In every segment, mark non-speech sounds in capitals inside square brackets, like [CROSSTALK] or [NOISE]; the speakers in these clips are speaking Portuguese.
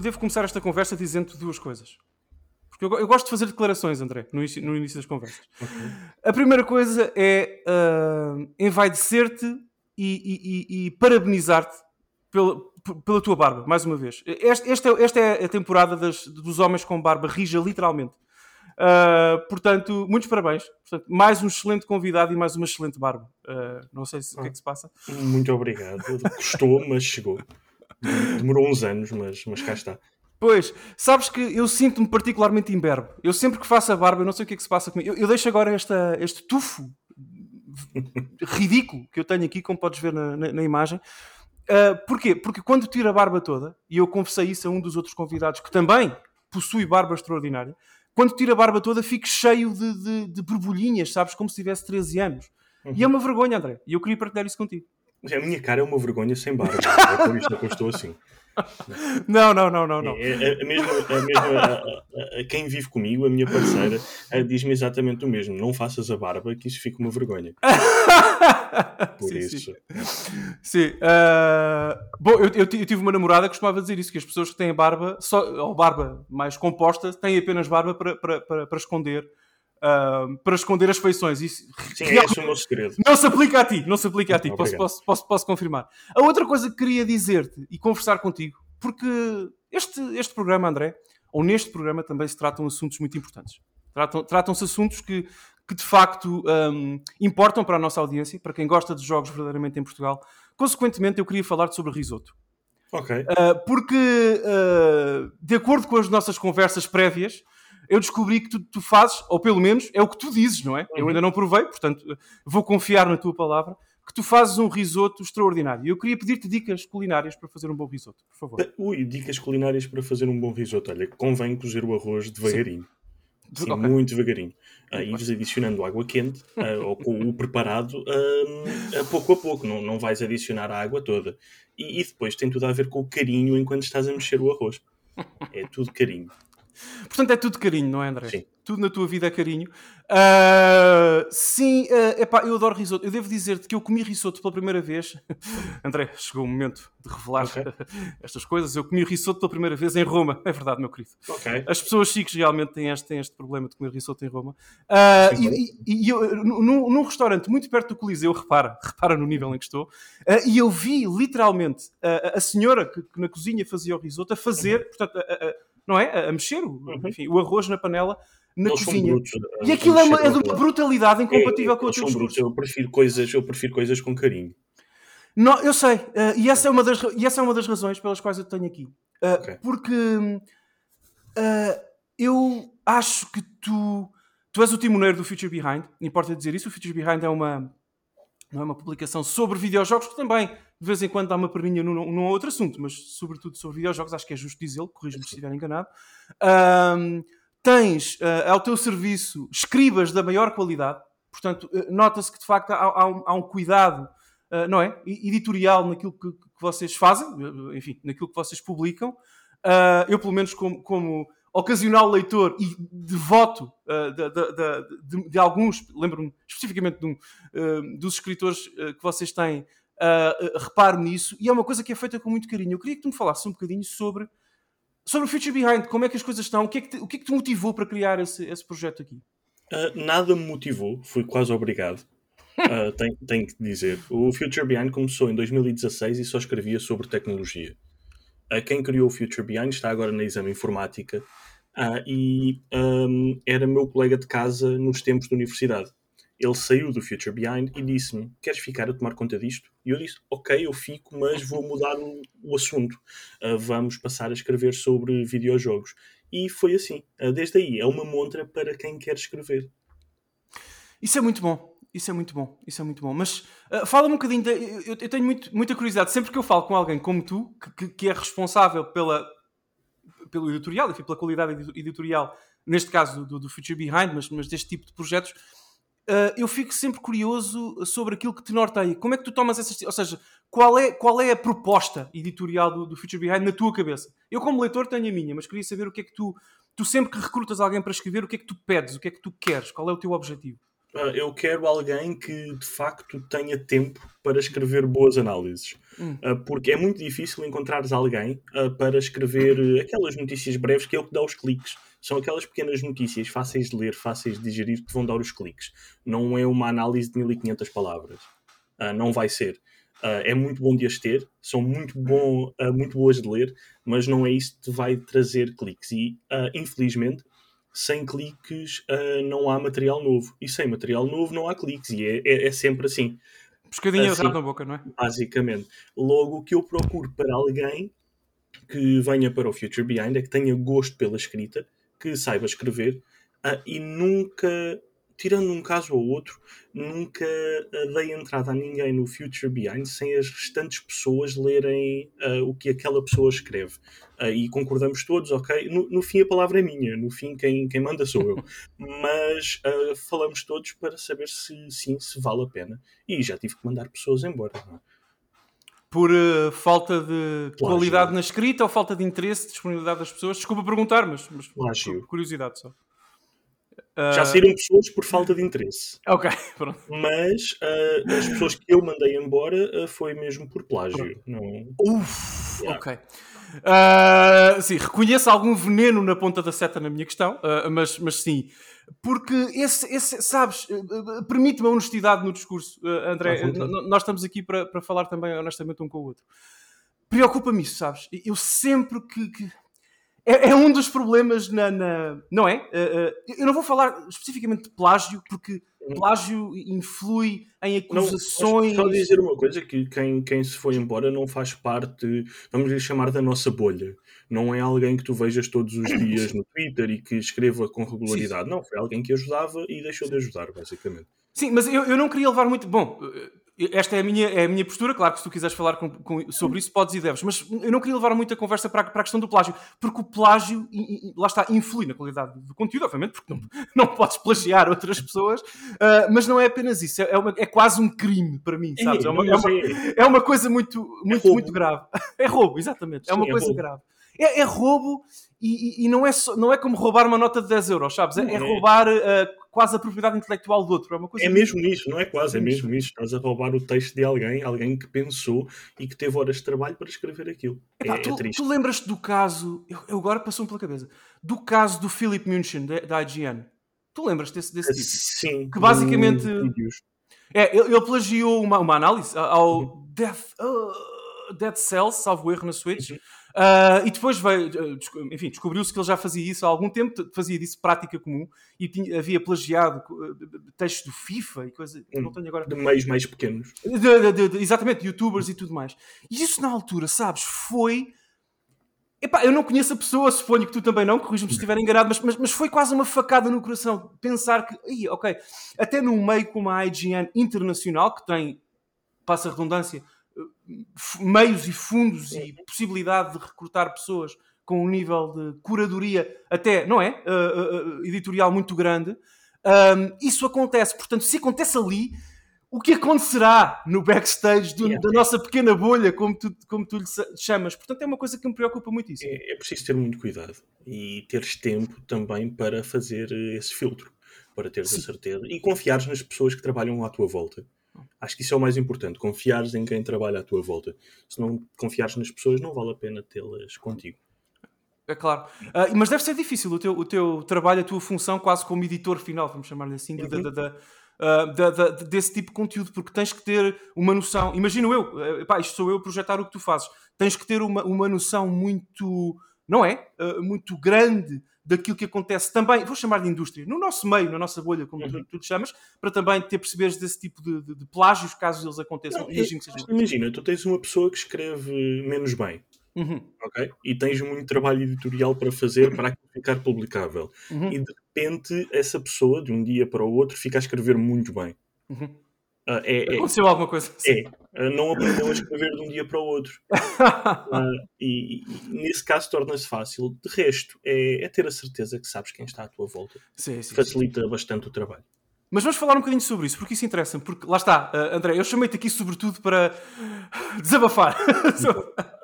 devo, eu, devo começar esta conversa dizendo duas coisas. Porque eu, eu gosto de fazer declarações, André, no início, no início das conversas. Okay. A primeira coisa é uh, envaidecer-te e, e, e parabenizar-te pela, pela tua barba, mais uma vez. Este, esta, é, esta é a temporada das, dos homens com barba rija, literalmente. Uh, portanto, muitos parabéns. Portanto, mais um excelente convidado e mais uma excelente barba. Uh, não sei se, o que é que se passa. Muito obrigado. Custou, mas chegou. Demorou uns anos, mas, mas cá está. Pois, sabes que eu sinto-me particularmente imberbe. Eu sempre que faço a barba, eu não sei o que é que se passa comigo. Eu, eu deixo agora esta, este tufo [LAUGHS] ridículo que eu tenho aqui, como podes ver na, na, na imagem. Uh, porquê? Porque quando tiro a barba toda, e eu confessei isso a um dos outros convidados que também possui barba extraordinária, quando tiro a barba toda fico cheio de, de, de borbulhinhas, sabes? Como se tivesse 13 anos. Uhum. E é uma vergonha, André. E eu queria partilhar isso contigo. A minha cara é uma vergonha sem barba. é por isso que eu estou assim. Não, não, não, não. não. É, é, é mesmo, é mesmo a, a, quem vive comigo, a minha parceira, diz-me exatamente o mesmo. Não faças a barba, que isso fica uma vergonha. [LAUGHS] Por sim, isso. Sim. sim. Uh, bom, eu, eu, eu, tive uma namorada que costumava dizer isso: que as pessoas que têm barba, só, ou barba mais composta, têm apenas barba para, para, para, para esconder uh, para esconder as feições. Isso, Sim, é esse o meu segredo. Não se aplica a ti, não se aplica a ti, posso, posso, posso, posso, confirmar. A outra coisa que queria dizer-te e conversar contigo, porque este, este programa, André, ou neste programa também se tratam assuntos muito importantes. Tratam-se tratam assuntos que, que de facto um, importam para a nossa audiência, para quem gosta de jogos verdadeiramente em Portugal. Consequentemente, eu queria falar sobre risoto. Ok. Uh, porque, uh, de acordo com as nossas conversas prévias, eu descobri que tu, tu, fazes, ou pelo menos é o que tu dizes, não é? Uhum. Eu ainda não provei, portanto vou confiar na tua palavra, que tu fazes um risoto extraordinário. Eu queria pedir-te dicas culinárias para fazer um bom risoto, por favor. Eh, ui, dicas culinárias para fazer um bom risoto. Olha, convém cozer o arroz devagarinho. Sim. Sim, okay. muito devagarinho. Uh, ires adicionando água quente uh, [LAUGHS] ou com o preparado uh, pouco a pouco, não, não vais adicionar a água toda. E, e, depois tem tudo a ver com o carinho enquanto estás a mexer o arroz. É tudo carinho. Portanto, é tudo carinho, não é, André? Sim. Tudo na tua vida é carinho. Uh, sim, uh, epá, eu adoro risoto. Eu devo dizer-te que eu comi risoto pela primeira vez. [LAUGHS] André, chegou o momento de revelar okay. [LAUGHS] estas coisas. Eu comi risoto pela primeira vez em Roma. É verdade, meu querido. Okay. As pessoas chiques realmente têm este, têm este problema de comer risoto em Roma. Uh, e, e, e, eu, num, num, restaurante muito perto do Coliseu, repara, [LAUGHS] repara no nível em que estou, e eu vi literalmente a senhora que, que, na cozinha fazia o risoto a fazer, uhum. portanto, a, não é? A mexer o, uhum. enfim, o arroz na panela na eles cozinha. Brutos, e aquilo é, uma, é de uma brutalidade incompatível é, com o teu discurso. Eu prefiro coisas, eu prefiro coisas com carinho. Não, eu sei, uh, e, essa é uma das, e essa é uma das razões pelas quais eu tenho aqui. Uh, okay. Porque uh, eu acho que tu, tu és o timoneiro do Future Behind, importa dizer isso. O Future Behind é uma, não é uma publicação sobre videojogos que também de vez em quando dá uma perninha num, num outro assunto, mas sobretudo sobre videojogos, acho que é justo dizê-lo, corrijo-me se estiver enganado. Um, tens uh, ao teu serviço escribas da maior qualidade, portanto, uh, nota-se que de facto há, há, um, há um, cuidado, uh, não é? Editorial naquilo que, que, vocês fazem, enfim, naquilo que vocês publicam. eu, pelo menos, como, como ocasional leitor e devoto uh, de, de, de, de, alguns, lembro-me especificamente um, uh, dos escritores uh, que vocês têm, reparo nisso, e é uma coisa que é feita com muito carinho. Eu queria que tu me falasses um bocadinho sobre, sobre o Future Behind, como é que as coisas estão, o que é que te, o que é que te motivou para criar esse, esse projeto aqui? nada me motivou, fui quase obrigado. Uh, [LAUGHS] tenho, tenho que dizer. O Future Behind começou em 2016 e só escrevia sobre tecnologia. Uh, quem criou o Future Behind está agora na exame informática ah, e um, era meu colega de casa nos tempos da universidade. Ele saiu do Future Behind e disse-me: Queres ficar a tomar conta disto? E eu disse: Ok, eu fico, mas vou mudar o, o assunto. Uh, vamos passar a escrever sobre videojogos. E foi assim. Uh, desde aí, é uma montra para quem quer escrever. Isso é muito bom. Isso é muito bom. Isso é muito bom. Mas uh, fala-me um bocadinho. De, eu, eu, tenho muito, muita curiosidade. Sempre que eu falo com alguém como tu, que, que é responsável pela pelo editorial, enfim, pela qualidade editorial, neste caso do, do Future Behind, mas, mas deste tipo de projetos, uh, eu fico sempre curioso sobre aquilo que te norteia. Como é que tu tomas essas. Ou seja, qual é, qual é a proposta editorial do, do Future Behind na tua cabeça? Eu, como leitor, tenho a minha, mas queria saber o que é que tu. Tu sempre que recrutas alguém para escrever, o que é que tu pedes? O que é que tu queres? Qual é o teu objetivo? Uh, eu quero alguém que de facto tenha tempo para escrever boas análises. Hum. Uh, porque é muito difícil encontrares alguém para escrever aquelas notícias breves que é o que dá os cliques. São aquelas pequenas notícias fáceis de ler, fáceis de digerir, que te vão dar os cliques. Não é uma análise de 1500 palavras. não vai ser. é muito bom de as ter, são muito, bom, muito boas de ler, mas não é isso que vai trazer cliques. E, infelizmente, sem cliques uh, não há material novo. E sem material novo não há cliques. E é, é, é sempre assim. Pescadinha assim, na boca, não é? Basicamente. Logo, o que eu procuro para alguém que venha para o Future Behind é que tenha gosto pela escrita, que saiba escrever uh, e nunca tirando um caso ou outro, nunca dei entrada a ninguém no Future Behind sem as restantes pessoas lerem uh, o que aquela pessoa escreve. E concordamos todos, ok? No, no, fim a palavra é minha, no fim quem, quem manda sou eu. [LAUGHS] Mas falamos todos para saber se sim, se vale a pena. E já tive que mandar pessoas embora. Não é? Por uh, falta de qualidade na escrita ou falta de interesse, disponibilidade das pessoas? Desculpa perguntar, mas, mas por curiosidade só. Já saíram pessoas por falta de interesse. Ok, [LAUGHS] pronto. Mas uh, as pessoas que eu mandei embora uh, foi mesmo por plágio. Não... Uf, yeah. ok. Uh, sim, reconheço algum veneno na ponta da seta na minha questão, mas, mas sim, porque esse, esse sabes, permite-me a honestidade no discurso, André. nós estamos aqui para, para falar também honestamente um com o outro. Preocupa-me isso, sabes? Eu sempre que, que é, é, um dos problemas na. na não é? Uh, uh, eu não vou falar especificamente de plágio, porque plágio influi em acusações. Não, só dizer uma coisa: que quem, quem se foi embora não faz parte, vamos lhe chamar, da nossa bolha. Não é alguém que tu vejas todos os [COUGHS] dias no Twitter e que escreva com regularidade. Sim. Não, foi alguém que ajudava e deixou de ajudar, basicamente. Sim, mas eu, eu não queria levar muito. Bom, esta é a minha, é a minha postura, claro que se tu quiseres falar com, com, sobre isso podes e deves, mas eu não queria levar muita conversa para, para a questão do plágio, porque o plágio, lá está, influi na qualidade do conteúdo, obviamente, porque não, [LAUGHS] não podes plagiar outras pessoas, uh, mas não é apenas isso, é, uma, é quase um crime para mim, sabes? É uma, é uma, é uma coisa muito, muito, é muito grave. [LAUGHS] É roubo, exatamente, é uma é coisa grave. É, é, roubo e, e, não, é só, não é como roubar uma nota de 10 euros, sabes? É, é roubar uh, quase a propriedade intelectual do outro. É, uma coisa é mesmo isso, não é quase, é mesmo isso. Estás a roubar o texto de alguém, alguém que pensou e que teve horas de trabalho para escrever aquilo. Epá, é, tu, é triste. Tu lembras-te do caso, eu, eu agora passou-me pela cabeça, do caso do Philip München, da IGN. Tu lembras desse, desse tipo? Sim. Que basicamente. É, ele, ele plagiou uma, uma análise ao uhum. Death, uh, Dead Cells, salvo erro na Switch. Uhum Uh, e depois veio, uh, enfim, descobriu-se que ele já fazia isso há algum tempo, fazia disso prática comum e tinha, havia plagiado uh, textos do FIFA e coisa. Hum, não tenho agora. De meios mais pequenos. De, de, de, exatamente, youtubers e tudo mais. E isso na altura, sabes, foi. Epá, eu não conheço a pessoa, suponho que tu também não, corrijo-me se estiver enganado, mas, mas, mas, foi quase uma facada no coração pensar que, Ih, ok, até num meio como a IGN internacional, que tem, passa a redundância, meios e fundos e possibilidade de recrutar pessoas com um nível de curadoria até, não é? Uh, uh, editorial muito grande. Um, isso acontece. Portanto, se acontece ali, o que acontecerá no backstage do, yeah. da nossa pequena bolha, como tu, como tu lhe chamas? Portanto, é uma coisa que me preocupa muitíssimo. É, é preciso ter muito cuidado e teres tempo também para fazer esse filtro, para teres Sim. a certeza e confiares nas pessoas que trabalham à tua volta. Acho que isso é o mais importante, confiares em quem trabalha à tua volta. Se não confiares nas pessoas, não vale a pena tê-las contigo. É claro. Uh, mas deve ser difícil o teu, o teu trabalho, a tua função, quase como editor final, vamos chamar-lhe assim, uhum. da, da, uh, da, da, desse tipo de conteúdo, porque tens que ter uma noção. Imagino eu, epá, isto sou eu a projetar o que tu fazes. Tens que ter uma, uma noção muito, não é? Uh, muito grande daquilo que acontece também, vou chamar de indústria, no nosso meio, na nossa bolha, como uhum. tu, tu chamas, para também ter perceberes desse tipo de, de, de plágios, caso eles aconteçam. Não, imagina, imagina, tu tens uma pessoa que escreve menos bem. Uhum. Okay? E tens muito trabalho editorial para fazer para ficar publicável. Uhum. E de repente, essa pessoa, de um dia para o outro, fica a escrever muito bem. Uhum. Uh, é, Aconteceu é, alguma coisa assim. É, uh, não aprendeu a escrever de um dia para o outro. uh, [LAUGHS] e, e, nesse caso torna-se fácil. De resto, é, é, ter a certeza que sabes quem está à tua volta. Sim, sim, Facilita sim. bastante o trabalho. Mas vamos falar um bocadinho sobre isso, porque isso interessa. Porque lá está, André, eu chamei-te aqui sobretudo para desabafar. [LAUGHS]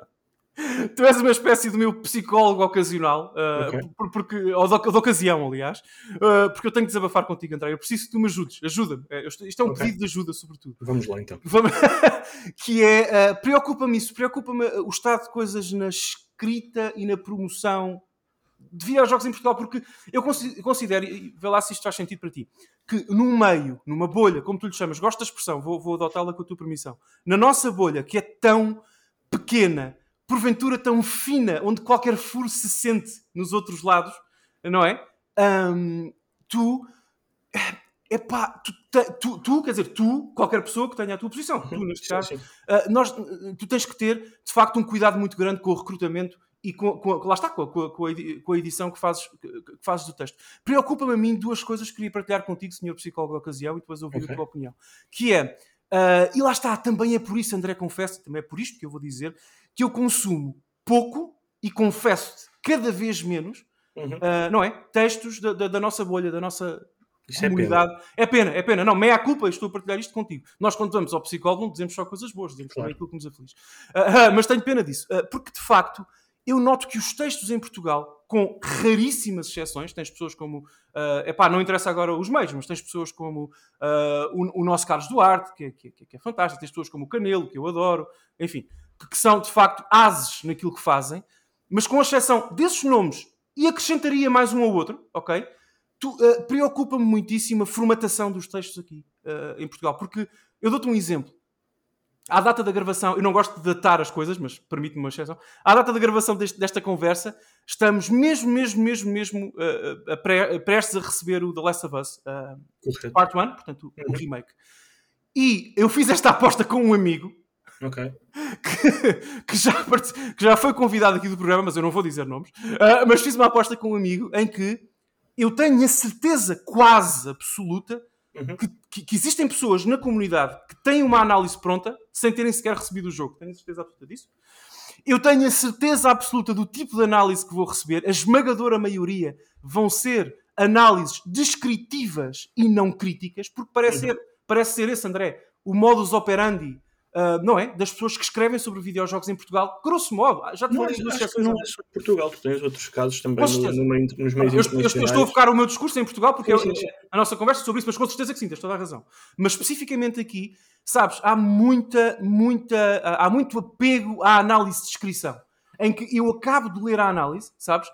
[LAUGHS] tu és uma espécie do meu psicólogo ocasional, uh, okay. por, porque, ou de, de, ocasião, aliás, uh, porque eu tenho que desabafar contigo, André. Eu preciso que tu me ajudes, ajuda-me. Uh, isto é um okay. pedido de ajuda, sobretudo. Vamos lá então. [LAUGHS] que é, preocupa-me isso, preocupa-me o estado de coisas na escrita e na promoção de videojogos em Portugal, porque eu considero, e vê lá se isto faz sentido para ti, que num meio, numa bolha, como tu lhe chamas, gosto da expressão, vou, vou adotá-la com a tua permissão, na nossa bolha, que é tão pequena, porventura tão fina, onde qualquer furo se sente nos outros lados, não é? Um, tu, epá, tu, tu, tu, quer dizer, tu, qualquer pessoa que tenha a tua posição, tu neste caso, uh, nós, tu tens que ter, de facto, um cuidado muito grande com o recrutamento e com, com, lá está, com a, com a edição que fazes, que fazes do texto. Preocupa-me a mim duas coisas que queria partilhar contigo, senhor psicólogo da ocasião, e depois ouvir okay. a tua opinião. Que é, uh, e lá está, também é por isso, André, confesso, também é por isto que eu vou dizer, que eu consumo pouco e confesso cada vez menos, uhum. uh, não é? Textos da, da, da, nossa bolha, da nossa Isso comunidade. É pena. é pena, é pena. Não, meia culpa, estou a partilhar isto contigo. Nós, quando vamos ao psicólogo, não dizemos só coisas boas, dizemos claro. também aquilo que nos aflige. Uh, mas tenho pena disso, porque de facto eu noto que os textos em Portugal, com raríssimas exceções, tens pessoas como, uh, epá, não interessa agora os meios, mas tens pessoas como uh, o, o, nosso Carlos Duarte, que é, que, é, que é fantástico, tens pessoas como o Canelo, que eu adoro, enfim, que, são de facto ases naquilo que fazem, mas com exceção desses nomes, e acrescentaria mais um ou outro, ok? Uh, Preocupa-me muitíssimo a formatação dos textos aqui uh, em Portugal, porque eu dou-te um exemplo à data da gravação, eu não gosto de datar as coisas, mas permite-me uma exceção. À data da gravação deste, desta conversa, estamos mesmo, mesmo, mesmo, mesmo uh, uh, pre, prestes a receber o The Last of Us Part 1, portanto, o, uhum. remake. E eu fiz esta aposta com um amigo okay. [LAUGHS] que, [LAUGHS] que, já, que já foi convidado aqui do programa, mas eu não vou dizer nomes. Uh, mas fiz uma aposta com um amigo em que eu tenho a certeza quase absoluta Uhum. Que, que, que, existem pessoas na comunidade que têm uma análise pronta sem terem sequer recebido o jogo. Tenho a certeza absoluta disso. Eu tenho a certeza absoluta do tipo de análise que vou receber. A esmagadora maioria vão ser análises descritivas e não críticas, porque parece, uhum. ser, parece ser esse, André, o modus operandi Uh, não é? Das pessoas que escrevem sobre videojogos em Portugal, grosso modo, já não, acho que não é só Portugal, tu tens outros casos também no, no meio, nos meios eu, eu, eu, estou a focar o meu discurso em Portugal porque sim, sim, sim. a nossa conversa sobre isso, mas com certeza que sim, tens toda a razão. Mas especificamente aqui, sabes, há muita, muita, há muito apego à análise de descrição, em que eu acabo de ler a análise, sabes,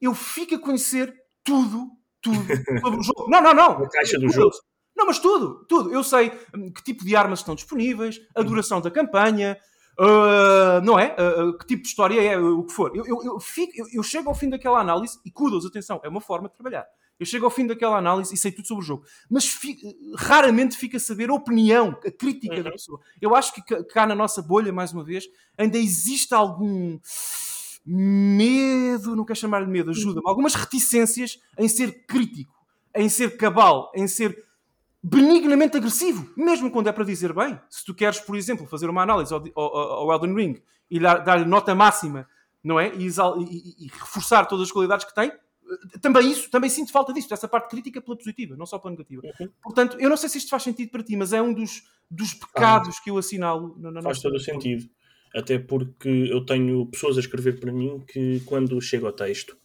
eu fico a conhecer tudo, tudo [LAUGHS] sobre o jogo. Não, não, não. A caixa do jogo. Não, mas tudo, tudo. Eu sei hum, que tipo de armas estão disponíveis, a duração da campanha, uh, não é? Uh, que tipo de história é, o que for. Eu, eu, eu, fico, eu, eu, chego ao fim daquela análise e kudos, atenção, é uma forma de trabalhar. Eu chego ao fim daquela análise e sei tudo sobre o jogo. Mas fi, raramente fica a saber a opinião, a crítica uhum. da pessoa. Eu acho que cá na nossa bolha, mais uma vez, ainda existe algum medo, não quero chamar-lhe medo, ajuda-me, algumas reticências em ser crítico, em ser cabal, em ser benignamente agressivo, mesmo quando é para dizer bem. Se tu queres, por exemplo, fazer uma análise ao, ao, ao Elden Ring e dar-lhe nota máxima, não é? E, e, e, reforçar todas as qualidades que tem, também isso, também sinto falta disso, dessa parte crítica pela positiva, não só pela negativa. Uhum. Portanto, eu não sei se isto faz sentido para ti, mas é um dos, dos pecados ah, que eu assinalo na, na Faz todo o sentido. Até porque eu tenho pessoas a escrever para mim que quando chego ao texto,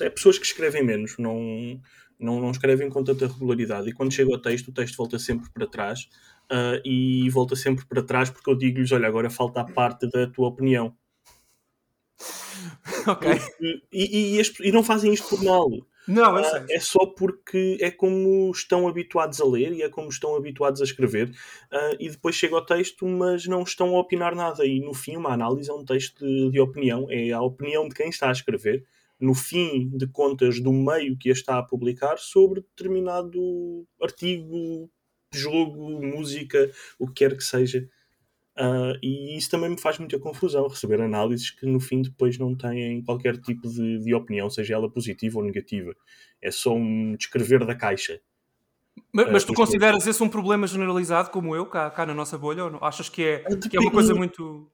é pessoas que escrevem menos, não não, não escrevem com tanta regularidade. E quando chega ao texto, o texto volta sempre para trás. Uh, e volta sempre para trás porque eu digo-lhes: olha, agora falta a parte da tua opinião. [LAUGHS] Ok. E, e, e, e, não fazem isto por mal. Não, eu sei. Uh, é só porque é como estão habituados a ler e é como estão habituados a escrever. Uh, e depois chega ao texto, mas não estão a opinar nada. E no fim, uma análise é um texto de, de opinião. É a opinião de quem está a escrever no fim de contas do meio que a está a publicar sobre determinado artigo, jogo, música, o que quer que seja. Uh, e isso também me faz muita confusão, receber análises que no fim depois não têm qualquer tipo de, de opinião, seja ela positiva ou negativa. É só um descrever da caixa. Mas, mas uh, tu consideras esse um problema generalizado, como eu, cá, cá na nossa bolha? Ou não? Achas que é, que é uma coisa muito.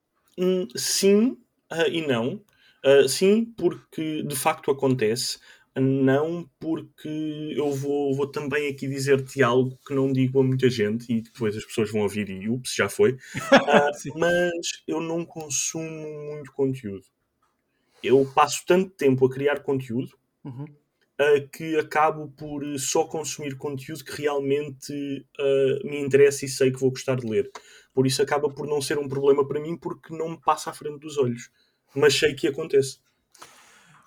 Sim uh, e não. Uh, sim, porque de facto acontece, Não, porque eu vou, vou também aqui dizer-te algo que não digo a muita gente e depois as pessoas vão ouvir e ups, já foi. [LAUGHS] Uh, mas eu não consumo muito conteúdo. Eu passo tanto tempo a criar conteúdo uhum. uh, que acabo por só consumir conteúdo que realmente uh, me interessa e sei que vou gostar de ler. Por isso acaba por não ser um problema para mim porque não me passa à frente dos olhos. Mas sei que acontece.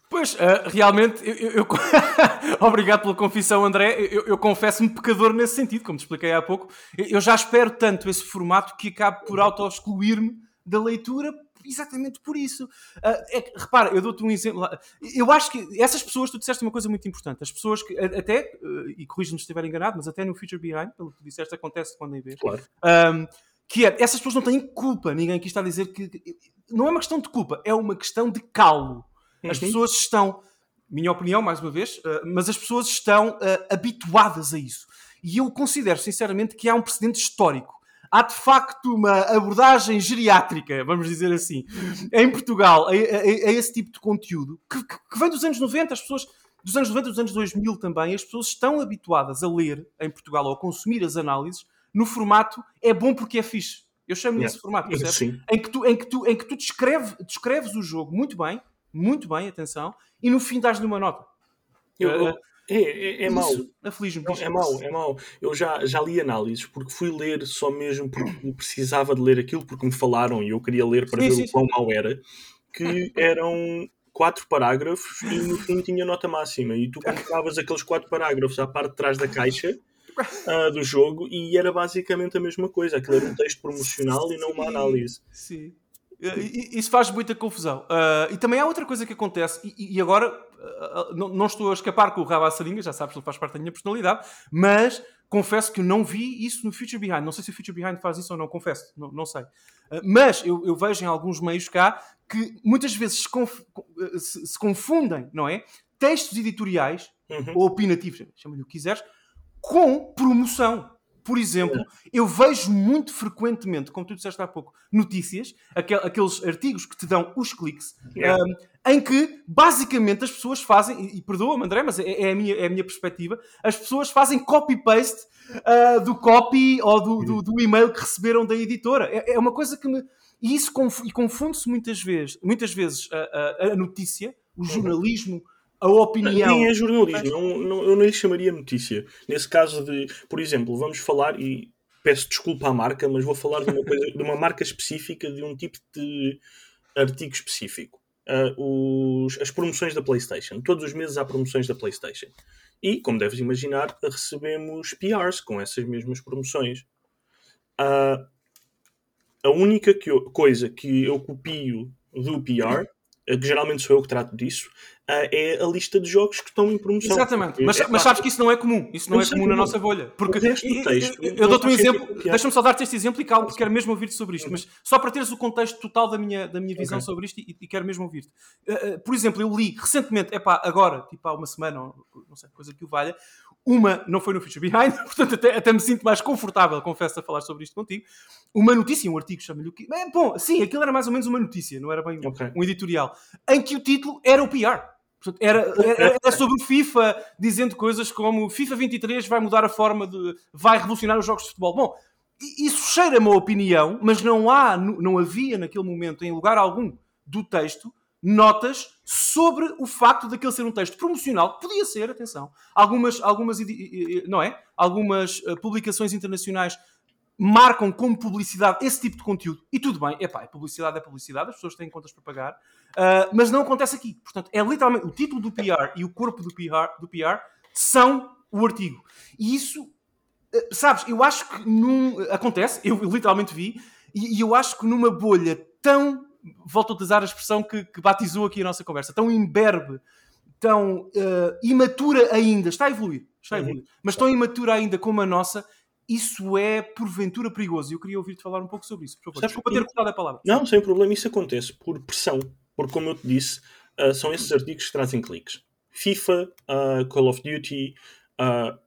Pois, uh, realmente, eu, eu, eu... [LAUGHS] obrigado pela confissão, André. Eu, eu confesso-me pecador nesse sentido, como te expliquei há pouco. Eu já espero tanto esse formato que acabo por auto-excluir-me da leitura exatamente por isso. Uh, é, repara, eu dou-te um exemplo. Eu acho que essas pessoas, tu disseste uma coisa muito importante. As pessoas que, até, uh, e corrijo-me se estiver enganado, mas até no Future Behind, pelo que tu disseste, acontece quando em vez. Claro. Um, que é, essas pessoas não têm culpa. Ninguém aqui está a dizer que. Não é uma questão de culpa, é uma questão de calo. As uhum. pessoas estão, minha opinião, mais uma vez, uh, mas as pessoas estão uh, habituadas a isso. E eu considero, sinceramente, que há um precedente histórico. Há de facto uma abordagem geriátrica, vamos dizer assim, em Portugal, a, a, a esse tipo de conteúdo, que, que, vem dos anos 90, as pessoas, dos anos 90 dos anos 2000 também, as pessoas estão habituadas a ler em Portugal ou a consumir as análises no formato é bom porque é fixe. Eu chamo-lhe esse formato, percebes? Em que tu, em que tu, em que tu descreve, descreves o jogo muito bem, muito bem, atenção, e no fim dás-lhe uma nota. Eu, uh, é, é, é mau. Aflige-me. É mau, é mau. Eu já, já li análises porque fui ler só mesmo porque precisava de ler aquilo porque me falaram e eu queria ler para sim, ver sim, o quão mau era. Que eram quatro parágrafos e no fim tinha nota máxima. E tu colocavas [LAUGHS] aqueles quatro parágrafos à parte de trás da caixa uh, [LAUGHS] do jogo e era basicamente a mesma coisa. Aquilo era um texto promocional sim, e não uma análise. Sim. Isso faz muita confusão. Uh, e também há outra coisa que acontece, e, e agora uh, não, não, estou a escapar com o rabo à sarinha, já sabes que ele faz parte da minha personalidade, mas confesso que não vi isso no Future Behind. Não sei se o Future Behind faz isso ou não, confesso, não, não sei. Uh, mas eu, eu, vejo em alguns meios cá que muitas vezes se, conf se, se confundem, não é? Textos editoriais uhum. ou opinativos, chama-lhe o que quiseres, com promoção. Por exemplo, eu vejo muito frequentemente, como tu disseste há pouco, notícias, aqueles artigos que te dão os cliques, yeah. um, em que basicamente as pessoas fazem, e, e perdoa-me André, mas é, é, a minha, é a minha perspectiva, as pessoas fazem copy-paste uh, do copy ou do, do, do, e-mail que receberam da editora. É, é uma coisa que me. E isso conf, confunde-se muitas vezes, muitas vezes a, a, a notícia, o uhum. jornalismo a opinião. Nem é jornalismo, não, não, eu não lhe chamaria notícia. Nesse caso de, por exemplo, vamos falar, e peço desculpa à marca, mas vou falar de uma, coisa, de uma marca específica, de um tipo de artigo específico. Uh, os, as promoções da PlayStation. Todos os meses há promoções da PlayStation. E, como deves imaginar, recebemos PRs com essas mesmas promoções. Uh, a única que eu, coisa que eu copio do PR, que geralmente sou eu que trato disso, é a lista de jogos que estão em promoção. Exatamente, mas, é mas sabes que isso não é comum, isso não, é comum na nossa bolha. Porque texto, eu, eu dou-te um exemplo, deixa-me só dar-te este exemplo e porque quero mesmo ouvir-te sobre isto, mas só para teres o contexto total da minha, da minha visão okay. sobre isto e, e, quero mesmo ouvir-te. Uh, uh, por exemplo, eu li recentemente, é pá, agora, tipo há uma semana, ou, não sei, coisa que o valha, uma não foi no Future Behind, [LAUGHS] portanto até, até me sinto mais confortável, confesso, a falar sobre isto contigo. Uma notícia, um artigo, chama-lhe o que. Bom, sim, aquilo era mais ou menos uma notícia, não era bem okay. um editorial, em que o título era o PR. Portanto, era, era, era, sobre o FIFA, dizendo coisas como FIFA 23 vai mudar a forma de. vai revolucionar os jogos de futebol. Bom, isso cheira uma opinião, mas não há, não havia naquele momento, em lugar algum do texto, notas sobre o facto daquele ser um texto promocional, podia ser, atenção, algumas, algumas não é? Algumas uh, publicações internacionais marcam como publicidade esse tipo de conteúdo. E tudo bem, epá, publicidade é publicidade, as pessoas têm contas para pagar, uh, mas não acontece aqui. Portanto, é literalmente o título do PR e o corpo do PR, do PR são o artigo. E isso, uh, sabes, eu acho que num, acontece, eu literalmente vi, e, e, eu acho que numa bolha tão, volto a utilizar a expressão que, que batizou aqui a nossa conversa, tão imberbe, tão uh, imatura ainda, está a evoluir, está a evoluir, uhum. mas tão imatura ainda como a nossa, isso é porventura perigoso. E eu queria ouvir-te falar um pouco sobre isso, por favor. Desculpa ter cortado a palavra. Não, sem problema, isso acontece por pressão. Porque, como eu te disse, uh, são esses artigos que trazem cliques. FIFA, uh, Call of Duty, uh,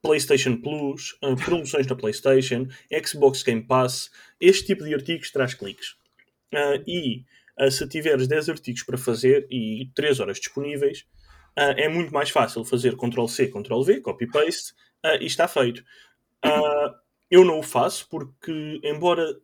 PlayStation Plus, [LAUGHS] promoções na PlayStation, Xbox Game Pass, este tipo de artigos traz cliques. e se tiveres 10 artigos para fazer e 3 horas disponíveis, é muito mais fácil fazer Ctrl-C, Ctrl-V, copy-paste, uh, e está feito. Uh, eu não o faço porque, embora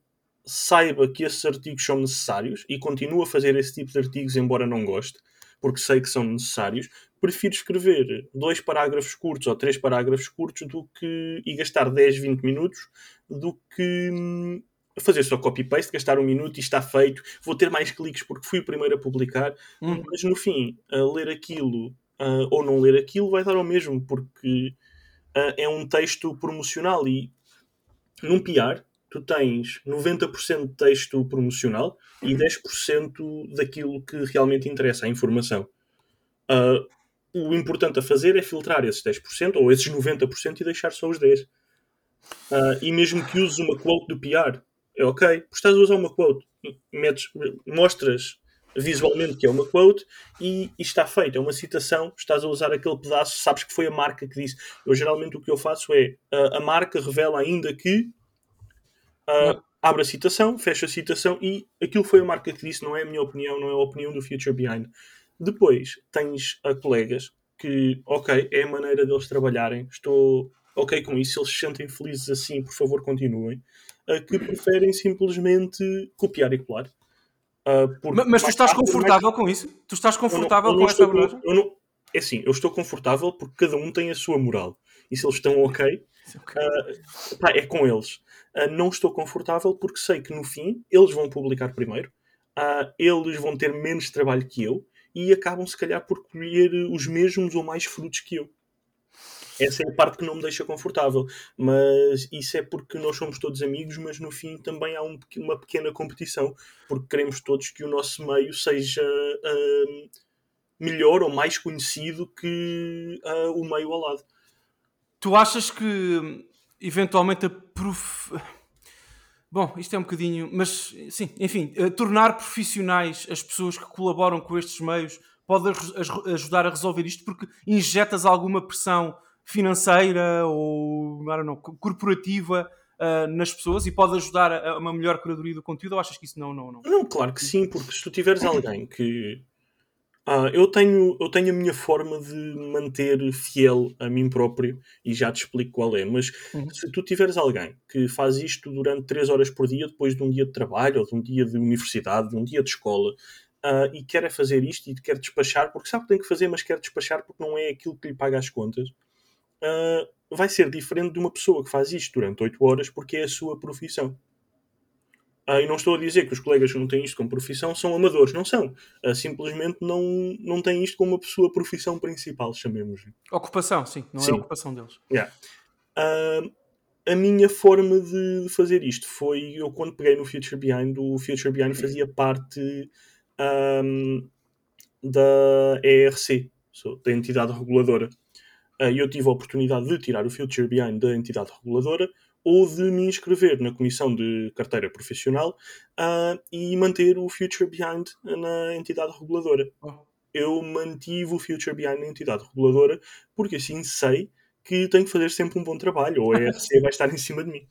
saiba que esses artigos são necessários e continuo a fazer esse tipo de artigos, embora não goste, porque sei que são necessários, prefiro escrever dois parágrafos curtos ou três parágrafos curtos do que e gastar 10, 20 minutos do que hum, fazer só copy-paste, gastar um minuto e está feito. Vou ter mais cliques porque fui o primeiro a publicar, hum. mas no fim, ler aquilo uh, ou não ler aquilo vai dar ao mesmo, porque uh, é um texto promocional e num PR tu tens 90% de texto promocional e 10% daquilo que realmente interessa, a informação. Uh, o importante a fazer é filtrar esses 10% ou esses 90% e deixar só os 10%. Uh, e mesmo que uses uma quote do PR, é ok, porque estás a usar uma quote, metes, mostras visualmente que é uma quote e, e, está feito, é uma citação, estás a usar aquele pedaço, sabes que foi a marca que disse. Eu geralmente o que eu faço é uh, a marca revela ainda que uh, abre a citação, fecha a citação e aquilo foi a marca que disse, não é a minha opinião, não é a opinião do Future Behind. Depois tens a colegas que, ok, é a maneira deles trabalharem, estou ok com isso, eles se sentem felizes assim, por favor, continuem. Que preferem simplesmente copiar e colar. Uh, mas, mas tu estás confortável mais... com isso? Tu estás confortável eu não, eu não com essa abordagem? Eu não, é assim, eu estou confortável porque cada um tem a sua moral. E se eles estão ok. Uh, pá, é com eles. Uh, não estou confortável porque sei que no fim eles vão publicar primeiro, uh, eles vão ter menos trabalho que eu e acabam se calhar por colher os mesmos ou mais frutos que eu. Essa é a parte que não me deixa confortável, mas isso é porque nós somos todos amigos, mas no fim também há um, uma pequena competição, porque queremos todos que o nosso meio seja uh, melhor ou mais conhecido que uh, o meio ao lado. Tu achas que eventualmente a prof... [LAUGHS] Bom, isto é um bocadinho. Mas, sim, enfim, uh, tornar profissionais as pessoas que colaboram com estes meios pode ajudar a resolver isto porque injetas alguma pressão financeira ou não, corporativa uh, nas pessoas e pode ajudar a, uma melhor curadoria do conteúdo ou achas que isso não, não, não? Não, claro que sim, porque se tu tiveres alguém que ah, eu, tenho, eu tenho a minha forma de manter fiel a mim próprio e já te explico qual é. Mas uhum. se tu tiveres alguém que faz isto durante 3 horas por dia, depois de um dia de trabalho, ou de um dia de universidade, de um dia de escola, uh, e quer é fazer isto e quer despachar, porque sabe que tem que fazer, mas quer despachar porque não é aquilo que lhe paga as contas, uh, vai ser diferente de uma pessoa que faz isto durante 8 horas porque é a sua profissão. Ah, e não estou a dizer que os colegas que não têm isto como profissão são amadores, não são. Ah, simplesmente não, não têm isto como a sua profissão principal, chamemos. Ocupação, sim, não sim. é a ocupação deles. Yeah. Ah, a minha forma de, de, fazer isto foi eu quando peguei no Future Behind, o Future Behind fazia parte um, da ERC, da entidade reguladora. E eu tive a oportunidade de tirar o Future Behind da entidade reguladora ou de me inscrever na comissão de carteira profissional uh, e manter o Future Behind na entidade reguladora. Oh. Eu mantive o Future Behind na entidade reguladora porque assim sei que tenho que fazer sempre um bom trabalho ou a [LAUGHS] ERC vai estar em cima de mim.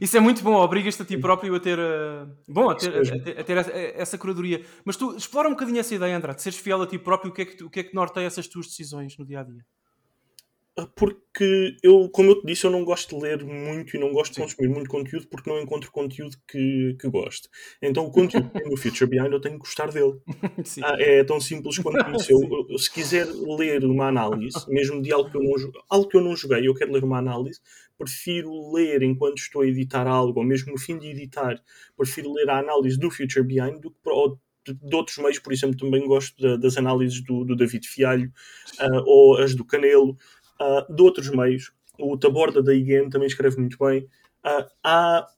Isso é muito bom, obrigas-te a ti próprio a ter, uh, bom, a ter, a, a, a ter essa, essa, curadoria. Mas tu explora um bocadinho essa ideia, André, de seres fiel a ti próprio, o que é que, o que, é que norteia essas tuas decisões no dia a dia? Porque eu, como eu te disse, eu não gosto de ler muito e não gosto de consumir muito conteúdo porque não encontro conteúdo que, que gosto. Então o conteúdo que tem no Future Behind eu tenho que gostar dele. [LAUGHS] Ah, é tão simples quanto [LAUGHS] isso. Eu, eu, se quiser ler uma análise, mesmo de algo que eu não, algo que eu não joguei, eu quero ler uma análise, prefiro ler enquanto estou a editar algo, ou mesmo no fim de editar, prefiro ler a análise do Future Behind do que ou de, de outros meios, por exemplo, também gosto das análises do, do David Fialho uh, ou as do Canelo uh, de outros meios. O Taborda da IGN também escreve muito bem. Uh, há...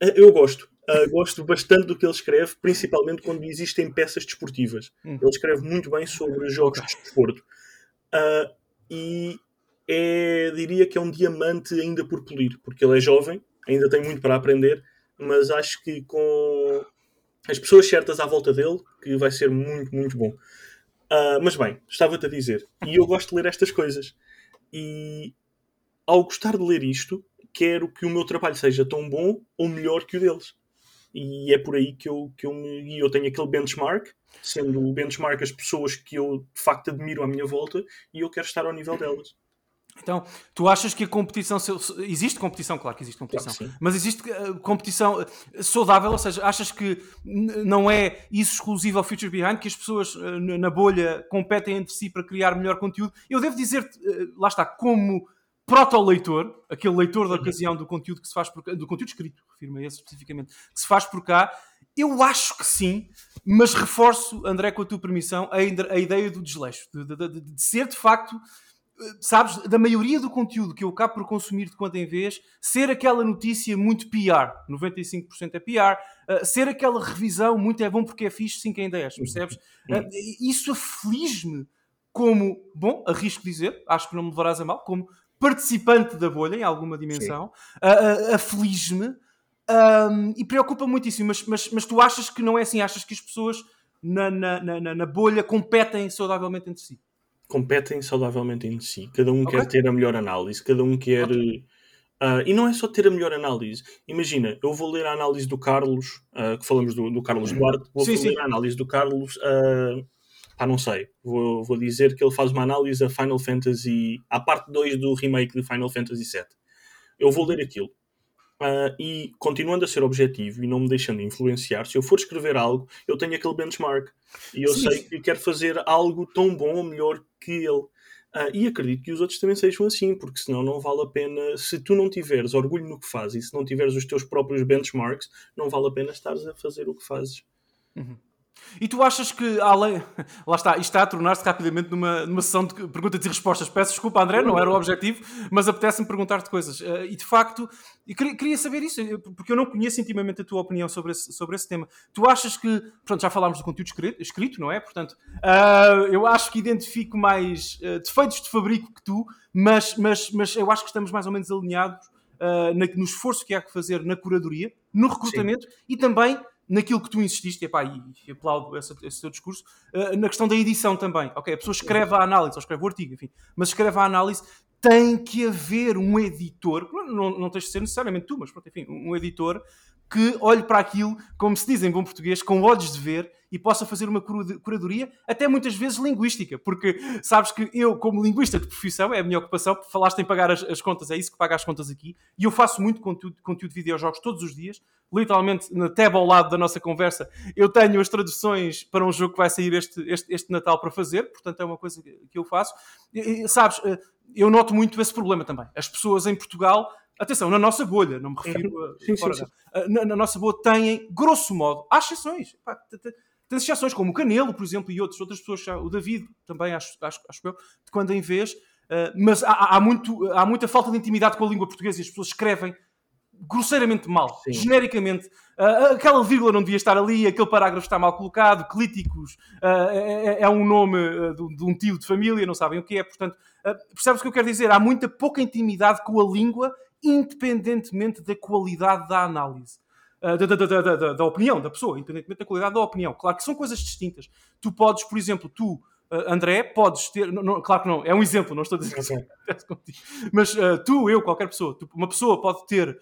Eu gosto. Uh, gosto bastante do que ele escreve, principalmente quando existem peças desportivas. Hum. Ele escreve muito bem sobre jogos de desporto. Uh, e é, diria que é um diamante ainda por polir, porque ele é jovem, ainda tem muito para aprender, mas acho que com as pessoas certas à volta dele, que vai ser muito, muito bom. Uh, mas bem, estava-te a dizer, e eu gosto de ler estas coisas. E ao gostar de ler isto, quero que o meu trabalho seja tão bom ou melhor que o deles. e é por aí que eu, que eu me. Eu tenho aquele benchmark, sendo o benchmark as pessoas que eu de facto admiro à minha volta e eu quero estar ao nível delas. Então, tu achas que a competição. Existe competição, claro que existe competição. Claro mas existe uh, competição uh, saudável, ou seja, achas que não é isso exclusivo ao Future Behind, que as pessoas uh, na bolha competem entre si para criar melhor conteúdo? Eu devo dizer-te, lá está, como proto-leitor, aquele leitor da uhum. ocasião do conteúdo que se faz por cá, do conteúdo escrito, refiro-me a esse especificamente, que se faz por cá, eu acho que sim, mas reforço, André, com a tua permissão, a, a ideia do desleixo, de, de, de, de ser de facto sabes, da maioria do conteúdo que eu acabo por consumir de quando em vez, ser aquela notícia muito PR, 95% é PR, uh, ser aquela revisão muito é bom porque é fixe 5 em 10, percebes? Uh, isso aflige-me como, bom, arrisco dizer, acho que não me levarás a mal, como participante da bolha em alguma dimensão, uh, aflige-me um, e preocupa muitíssimo, mas, mas, mas tu achas que não é assim? Achas que as pessoas na, na, na, na bolha competem saudavelmente entre si? Competem saudavelmente em si. Cada um okay. quer ter a melhor análise, cada um quer. Okay. Uh, e não é só ter a melhor análise. Imagina, eu vou ler a análise do Carlos, uh, que falamos do, do Carlos uhum. Duarte, vou sim, ler sim. a análise do Carlos. Uh, ah, não sei. Vou, vou dizer que ele faz uma análise a Final Fantasy. à parte 2 do remake de Final Fantasy VII. Eu vou ler aquilo. Uh, e continuando a ser objetivo e não me deixando influenciar, se eu for escrever algo, eu tenho aquele benchmark e eu Sim. sei que quero fazer algo tão bom ou melhor que ele. Uh, e acredito que os outros também sejam assim, porque senão não vale a pena. Se tu não tiveres orgulho no que fazes e se não tiveres os teus próprios benchmarks, não vale a pena estares a fazer o que fazes. Uhum. E tu achas que, além. [LAUGHS] Lá está, isto está a tornar-se rapidamente numa, numa sessão de perguntas e respostas. Peço desculpa, André, não era o objetivo, mas apetece-me perguntar-te coisas. Uh, e de facto, queria, saber isso, porque eu não conheço intimamente a tua opinião sobre esse, sobre esse tema. Tu achas que. Portanto, já falámos do conteúdo escrito, escrito não é? Portanto, uh, eu acho que identifico mais uh, defeitos de fabrico que tu, mas, mas, mas eu acho que estamos mais ou menos alinhados na, no esforço que há que fazer na curadoria, no recrutamento Sim. e também naquilo que tu insististe, epá, e, aplaudo esse, esse teu discurso, uh, na questão da edição também. Ok, a pessoa escreve a análise, ou escreve o artigo, enfim, mas escreve a análise, tem que haver um editor, não, não tens de ser necessariamente tu, mas pronto, enfim, um editor que olhe para aquilo, como se diz em bom português, com olhos de ver e possa fazer uma curadoria, até muitas vezes linguística, porque sabes que eu, como linguista de profissão, é a minha ocupação, falaste em pagar as, as contas, é isso que paga as contas aqui, e eu faço muito conteúdo, conteúdo de videojogos todos os dias, literalmente na tab ao lado da nossa conversa, eu tenho as traduções para um jogo que vai sair este, este, este Natal para fazer, portanto é uma coisa que eu faço. E, e, sabes, eh, eu noto muito esse problema também. As pessoas em Portugal Atenção, na nossa bolha, não me refiro a. Sim, sim, sim. Na, na, nossa bolha têm, grosso modo, há exceções. Pá, tem exceções, como o Canelo, por exemplo, e outros, outras pessoas, o David também, acho, acho, acho eu, de quando em vez. Uh, mas há, há, muito, há muita falta de intimidade com a língua portuguesa e as pessoas escrevem grosseiramente mal, Sim. genericamente. Uh, aquela vírgula não devia estar ali, aquele parágrafo está mal colocado, clíticos uh, é, é, um nome uh, de, de, um tio de família, não sabem o que é. Portanto, percebes o que eu quero dizer? Há muita pouca intimidade com a língua independentemente da qualidade da análise. Uh, da, da, da, da, opinião da pessoa, independentemente da qualidade da opinião. Claro que são coisas distintas. Tu podes, por exemplo, tu, uh, André, podes ter. Não, não, claro que não, é um exemplo, não estou a dizer okay. que Mas uh, tu, eu, qualquer pessoa, tu, uma pessoa pode ter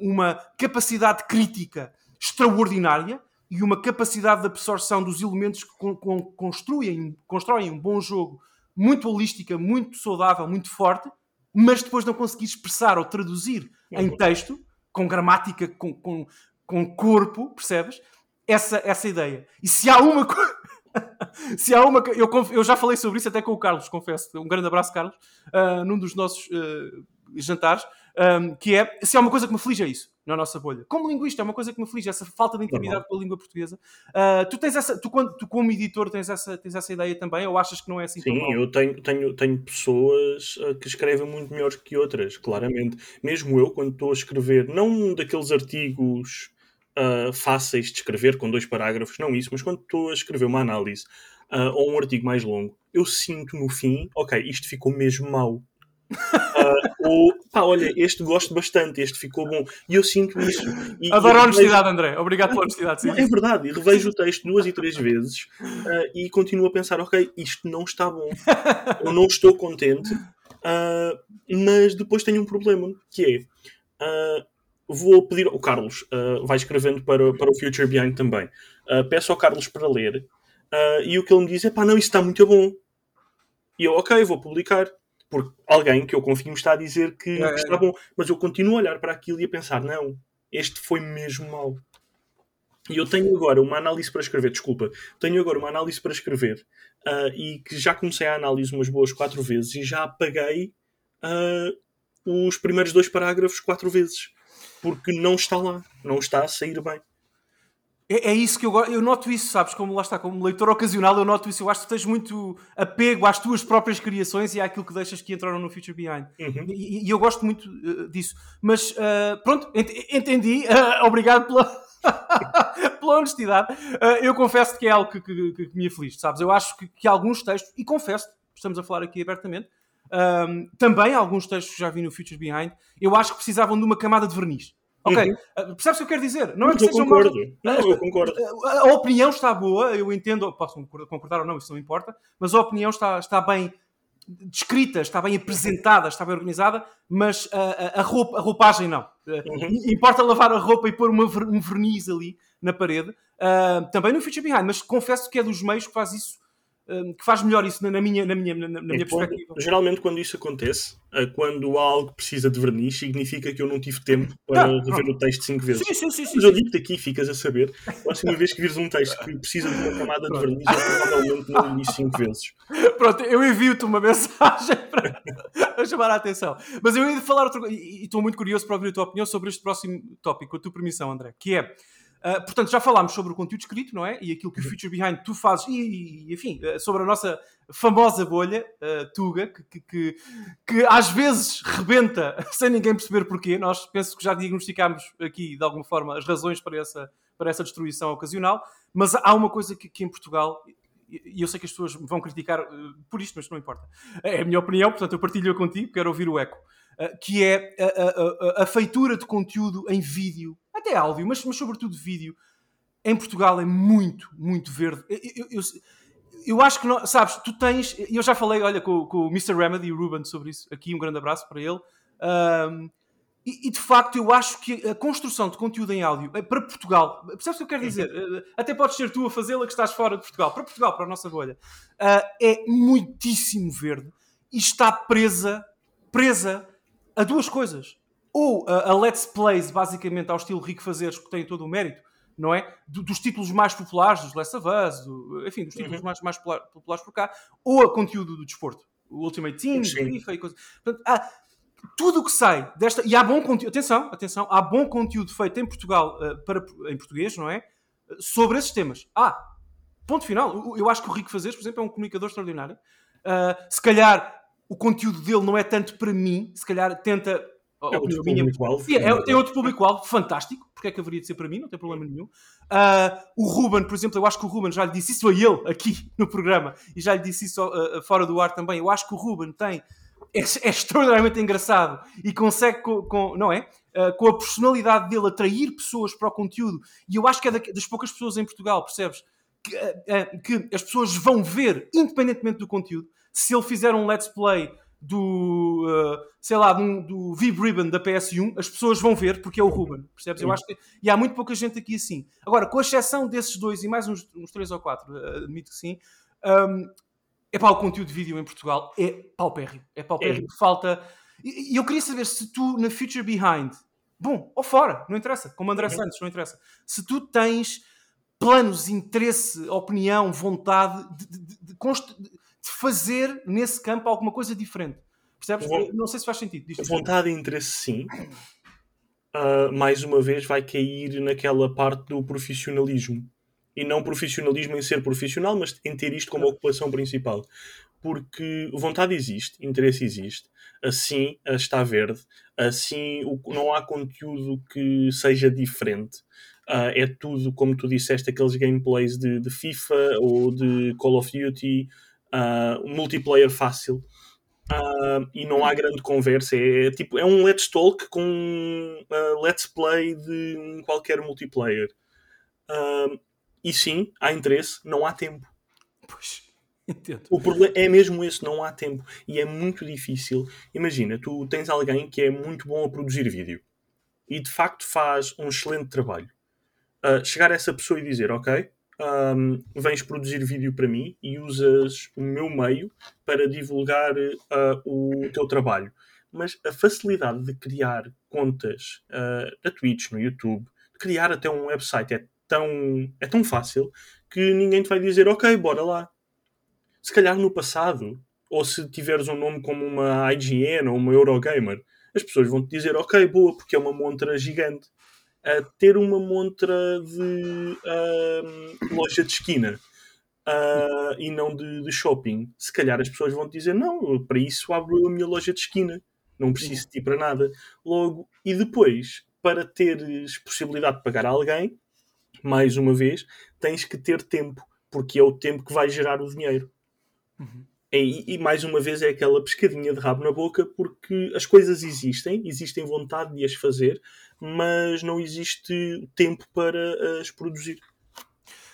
uma capacidade crítica extraordinária e uma capacidade de absorção dos elementos que con con construem, constroem um bom jogo muito holística, muito saudável, muito forte, mas depois não conseguir expressar ou traduzir em uhum. texto, com gramática, com, com, com corpo, percebes? Essa, essa ideia. E se há uma [LAUGHS] se há uma. Eu, eu já falei sobre isso até com o Carlos, confesso. Um grande abraço, Carlos, uh, num dos nossos uh, jantares, um, que é se há uma coisa que me aflige é isso, na nossa bolha. Como linguista, é uma coisa que me aflige, essa falta de intimidade com a língua portuguesa. Uh, tu tens essa, tu, quando, tu como editor tens essa, tens essa ideia também, ou achas que não é assim? Sim, eu tenho, tenho, tenho pessoas uh, que escrevem muito melhor que outras, claramente. Mesmo eu, quando estou a escrever, não daqueles artigos uh, fáceis de escrever, com dois parágrafos, não isso, mas quando estou a escrever uma análise ou um artigo mais longo, eu sinto no fim, ok, isto ficou mesmo mal Uh, ou, pá, olha, este gosto bastante, este ficou bom. E eu sinto isso. E, Adoro a honestidade, André. Obrigado pela honestidade. Sim. É verdade. E revejo o texto duas e três vezes uh, e continuo a pensar: ok, isto não está bom. [LAUGHS] Eu não estou contente. Uh, mas depois tenho um problema que é vou pedir ao Carlos, uh, vai escrevendo para, para o Future Behind também. Uh, peço ao Carlos para ler uh, e o que ele me diz é pá, não, isso está muito bom. E eu, ok, vou publicar. Porque alguém que eu confio me está a dizer que, é, que está bom, mas eu continuo a olhar para aquilo e a pensar, não, este foi mesmo mau. E eu tenho agora uma análise para escrever, desculpa, tenho agora uma análise para escrever uh, e que já comecei a análise umas boas quatro vezes e já apaguei uh, os primeiros dois parágrafos quatro vezes porque não está lá, não está a sair bem. É, é, isso que eu Eu noto isso, sabes? Como lá está, como leitor ocasional, eu noto isso. Eu acho que tens muito apego às tuas próprias criações e àquilo que deixas que entraram no Future Behind. Uhum. E, e, eu gosto muito uh, disso. Mas uh, pronto, ent entendi. Uh, [LAUGHS] obrigado pela. [LAUGHS] pela honestidade, eu confesso que é algo que, que, que, me aflige, sabes? Eu acho que, que alguns textos, e confesso, estamos a falar aqui abertamente, um, também alguns textos que já vi no Futures Behind, eu acho que precisavam de uma camada de verniz. Ok, uhum. uh, percebes o que eu quero dizer? Não é que eu concordo. Não, eu concordo. A, a, opinião está boa, eu entendo, posso concordar ou não, isso não importa, mas a opinião está, está bem descrita, está bem apresentada, está bem organizada, mas a, a, roupa, a roupagem não. Uhum. Importa lavar a roupa e pôr uma, um verniz ali na parede. Uh, também no Future Behind, mas confesso que é dos meios que faz isso que faz melhor isso na minha, na minha, na, na minha perspectiva. Geralmente, quando isso acontece, eh, quando há algo que precisa de verniz, significa que eu não tive tempo para não, rever não. o texto cinco vezes. Sim, sim, sim, Mas eu digo-te aqui, ficas a saber, a próxima vez que vires um texto que precisa de uma camada de verniz, eu provavelmente não li cinco vezes. [LAUGHS] Pronto, eu envio-te uma [LAUGHS] mensagem para chamar a atenção. Mas eu ia falar outra coisa, e estou muito curioso para ouvir a tua opinião sobre este próximo tópico, com a tua permissão, André, que é Uh, portanto, já falámos sobre o conteúdo escrito, não é? E aquilo que o uhum. Future Behind tu fazes, e, e enfim, uh, sobre a nossa famosa bolha, uh, Tuga, que, que, que, que, às vezes rebenta [LAUGHS] sem ninguém perceber porquê. Nós penso que já diagnosticámos aqui, de alguma forma, as razões para essa, para essa destruição ocasional, mas há uma coisa que, que em Portugal, e eu sei que as pessoas vão criticar por isto, mas não importa. É a minha opinião, portanto eu partilho contigo, quero ouvir o eco. que é a, a, a, feitura de conteúdo em vídeo até áudio, mas, mas sobretudo vídeo, em Portugal é muito, muito verde. Eu, eu, eu, eu acho que, não, sabes, tu tens. Eu já falei, olha, com, com o Mr. Remedy e o Ruben sobre isso. Aqui um grande abraço para ele. Um, e, e, de facto, eu acho que a construção de conteúdo em áudio é para Portugal, percebes o que eu quero dizer? Uhum. Eh, até podes ser tu a fazê-la que estás fora de Portugal, para Portugal, para a nossa bolha, uh, é muitíssimo verde e está presa, presa a duas coisas ou a, a Let's Plays, basicamente, ao estilo Rico Fazeres, que tem todo o mérito, não é? Do, dos títulos mais populares, dos Last of Us, do, enfim, dos títulos uhum. mais, mais populares por cá, ou a conteúdo do desporto, o Ultimate Team, FIFA e coisas. Portanto, há tudo o que sai desta. E há bom conteúdo, atenção, atenção, há bom conteúdo feito em Portugal, uh, para, em português, não é? Sobre esses temas. Ah, ponto final. Eu acho que o Rico Fazeres, por exemplo, é um comunicador extraordinário. Uh, se calhar o conteúdo dele não é tanto para mim, se calhar tenta é outro público-alvo. É, tem outro público-alvo, fantástico. Porque é que haveria de ser para mim? Não tem problema nenhum. Uh, o Ruben, por exemplo, eu acho que o Ruben já lhe disse isso a ele aqui [LAUGHS] no programa e já lhe disse isso uh, fora do ar também. Eu acho que o Ruben tem. É, é extraordinariamente engraçado e consegue, com, com não é? Uh, com a personalidade dele, atrair pessoas para o conteúdo. E eu acho que é das poucas pessoas em Portugal, percebes? Que, que as pessoas vão ver, independentemente do conteúdo. Se ele fizer um let's play do, uh, sei lá, do, do Vib Ribbon da PS1, as pessoas vão ver porque é o Ruben, percebes? Eu acho que, e há muito pouca gente aqui assim. Agora, com exceção desses dois e mais uns, uns três ou quatro, uh, admito que sim, um, é para o conteúdo de vídeo em Portugal é paupérrimo. É paupérrimo. É. Falta. E, e, eu queria saber se tu, na Future Behind, bom, ou fora, não interessa, como André. Santos, não interessa, se tu tens planos, interesse, opinião, vontade de, de, de, de de fazer nesse campo alguma coisa diferente. Percebes? não sei se faz sentido. Diz vontade e interesse, sim. Uh, mais uma vez, vai cair naquela parte do profissionalismo. E não profissionalismo em ser profissional, mas em ter isto como ocupação principal. Porque vontade existe, interesse existe, assim está verde, assim não há conteúdo que seja diferente. Uh, é tudo, como tu disseste, aqueles gameplays de, de FIFA ou de Call of Duty uh, multiplayer fácil. Uh, e não há grande conversa. É, é, tipo, é um Let's Talk com um uh, Let's Play de qualquer multiplayer. Uh, e sim, há interesse, não há tempo. Pois, [LAUGHS] entendo. O problema é mesmo esse, não há tempo. E é muito difícil. Imagina, tu tens alguém que é muito bom a produzir vídeo. e de facto faz um excelente trabalho, chegar a essa pessoa e dizer: Ok, um, vens produzir vídeo para mim e usas o meu meio para divulgar uh, o teu trabalho. Mas a facilidade de criar contas uh, na Twitch, no YouTube, criar até um website é tão, é tão fácil que ninguém te vai dizer ok, bora lá. Se calhar no passado, ou se tiveres um nome como uma IGN ou uma Eurogamer, as pessoas vão te dizer ok, boa, porque é uma montra gigante a ter uma montra de uh, loja de esquina uh, e não de, de, shopping, se calhar as pessoas vão te dizer: não, para isso abro a minha loja de esquina, não preciso de ti para nada. Logo, e depois, para teres possibilidade de pagar a alguém, mais uma vez, tens que ter tempo, porque é o tempo que vai gerar o dinheiro. Uhum. E, e, mais uma vez é aquela pescadinha de rabo na boca, porque as coisas existem, existem vontade de as fazer, mas não existe tempo para as produzir.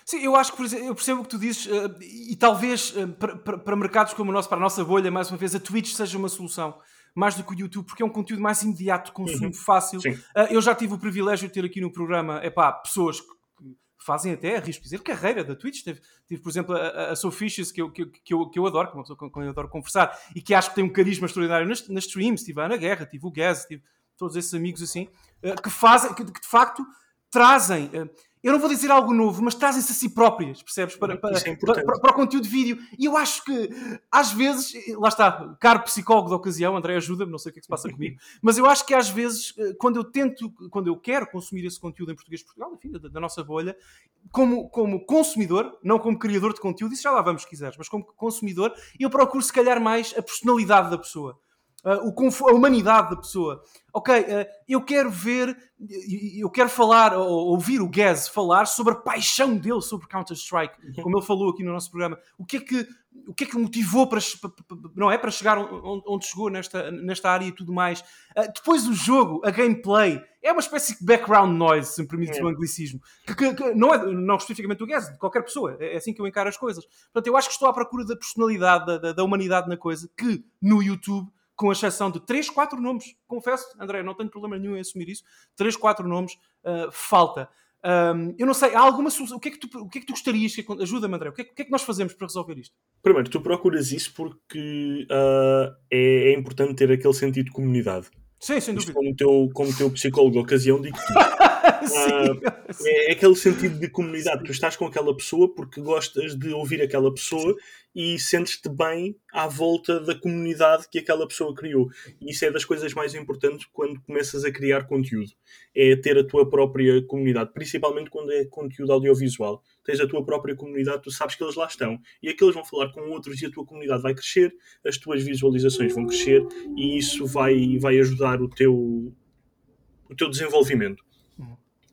Sim, eu acho que eu percebo o que tu dizes, uh, e talvez uh, para, mercados como o nosso, para a nossa bolha, mais uma vez, a Twitch seja uma solução. Mais do que o YouTube, porque é um conteúdo mais imediato, de consumo uhum. fácil. Uh, eu já tive o privilégio de ter aqui no programa epá, pessoas que fazem até, arrisco dizer, carreira da Twitch. Tive, tive por exemplo, a, a Sofishes, que eu, que, que, eu, que eu adoro, que é uma pessoa com quem eu adoro conversar, e que acho que tem um carisma extraordinário nas, nas streams. Tive a Ana Guerra, tive o Gaz, tive todos esses amigos assim, eh, que fazem, que, de facto trazem eh, eu não vou dizer algo novo, mas trazem-se a si próprias, percebes? Para, para, é para, para, o conteúdo de vídeo. E eu acho que, às vezes, lá está, caro psicólogo da ocasião, André, ajuda-me, não sei o que é que se passa [LAUGHS] comigo, mas eu acho que às vezes, eh, quando eu tento, quando eu quero consumir esse conteúdo em português de Portugal, enfim, da, da, nossa bolha, como, como consumidor, não como criador de conteúdo, isso já lá vamos se quiseres, mas como consumidor, eu procuro se calhar mais a personalidade da pessoa. Uh, o, a humanidade da pessoa. Ok, uh, eu quero ver, eu quero falar, ou ouvir o Gaz falar sobre a paixão dele sobre Counter-Strike, uhum. como ele falou aqui no nosso programa. O que é que, o que, é que motivou para, não é, para chegar onde, onde chegou nesta, nesta área e tudo mais. Uh, depois o jogo, a gameplay, é uma espécie de background noise, se me permite é. o anglicismo. Que, que, que, não é não especificamente o Gaz, de qualquer pessoa. É, é assim que eu encaro as coisas. Portanto, eu acho que estou à procura da personalidade, da, da, da humanidade na coisa, que no YouTube com exceção de 3, 4 nomes. Confesso, André, não tenho problema nenhum em assumir isso. 3, 4 nomes uh, falta. Um, eu não sei, há alguma solução? O que é que tu, o que é que tu gostarias? Que, ajuda-me, André. O que, é, o que, é, que nós fazemos para resolver isto? Primeiro, tu procuras isso porque uh, é, é, importante ter aquele sentido de comunidade. Sim, sem dúvida. Como teu, como teu psicólogo de ocasião, digo [LAUGHS] [LAUGHS] uh, é aquele sentido de comunidade. Tu estás com aquela pessoa porque gostas de ouvir aquela pessoa e sentes-te bem à volta da comunidade que aquela pessoa criou. E isso é das coisas mais importantes quando começas a criar conteúdo. É ter a tua própria comunidade, principalmente quando é conteúdo audiovisual. Tens a tua própria comunidade, tu sabes que eles lá estão. E aqueles vão falar com outros e a tua comunidade vai crescer, as tuas visualizações vão crescer e isso vai, vai ajudar o teu, o teu desenvolvimento.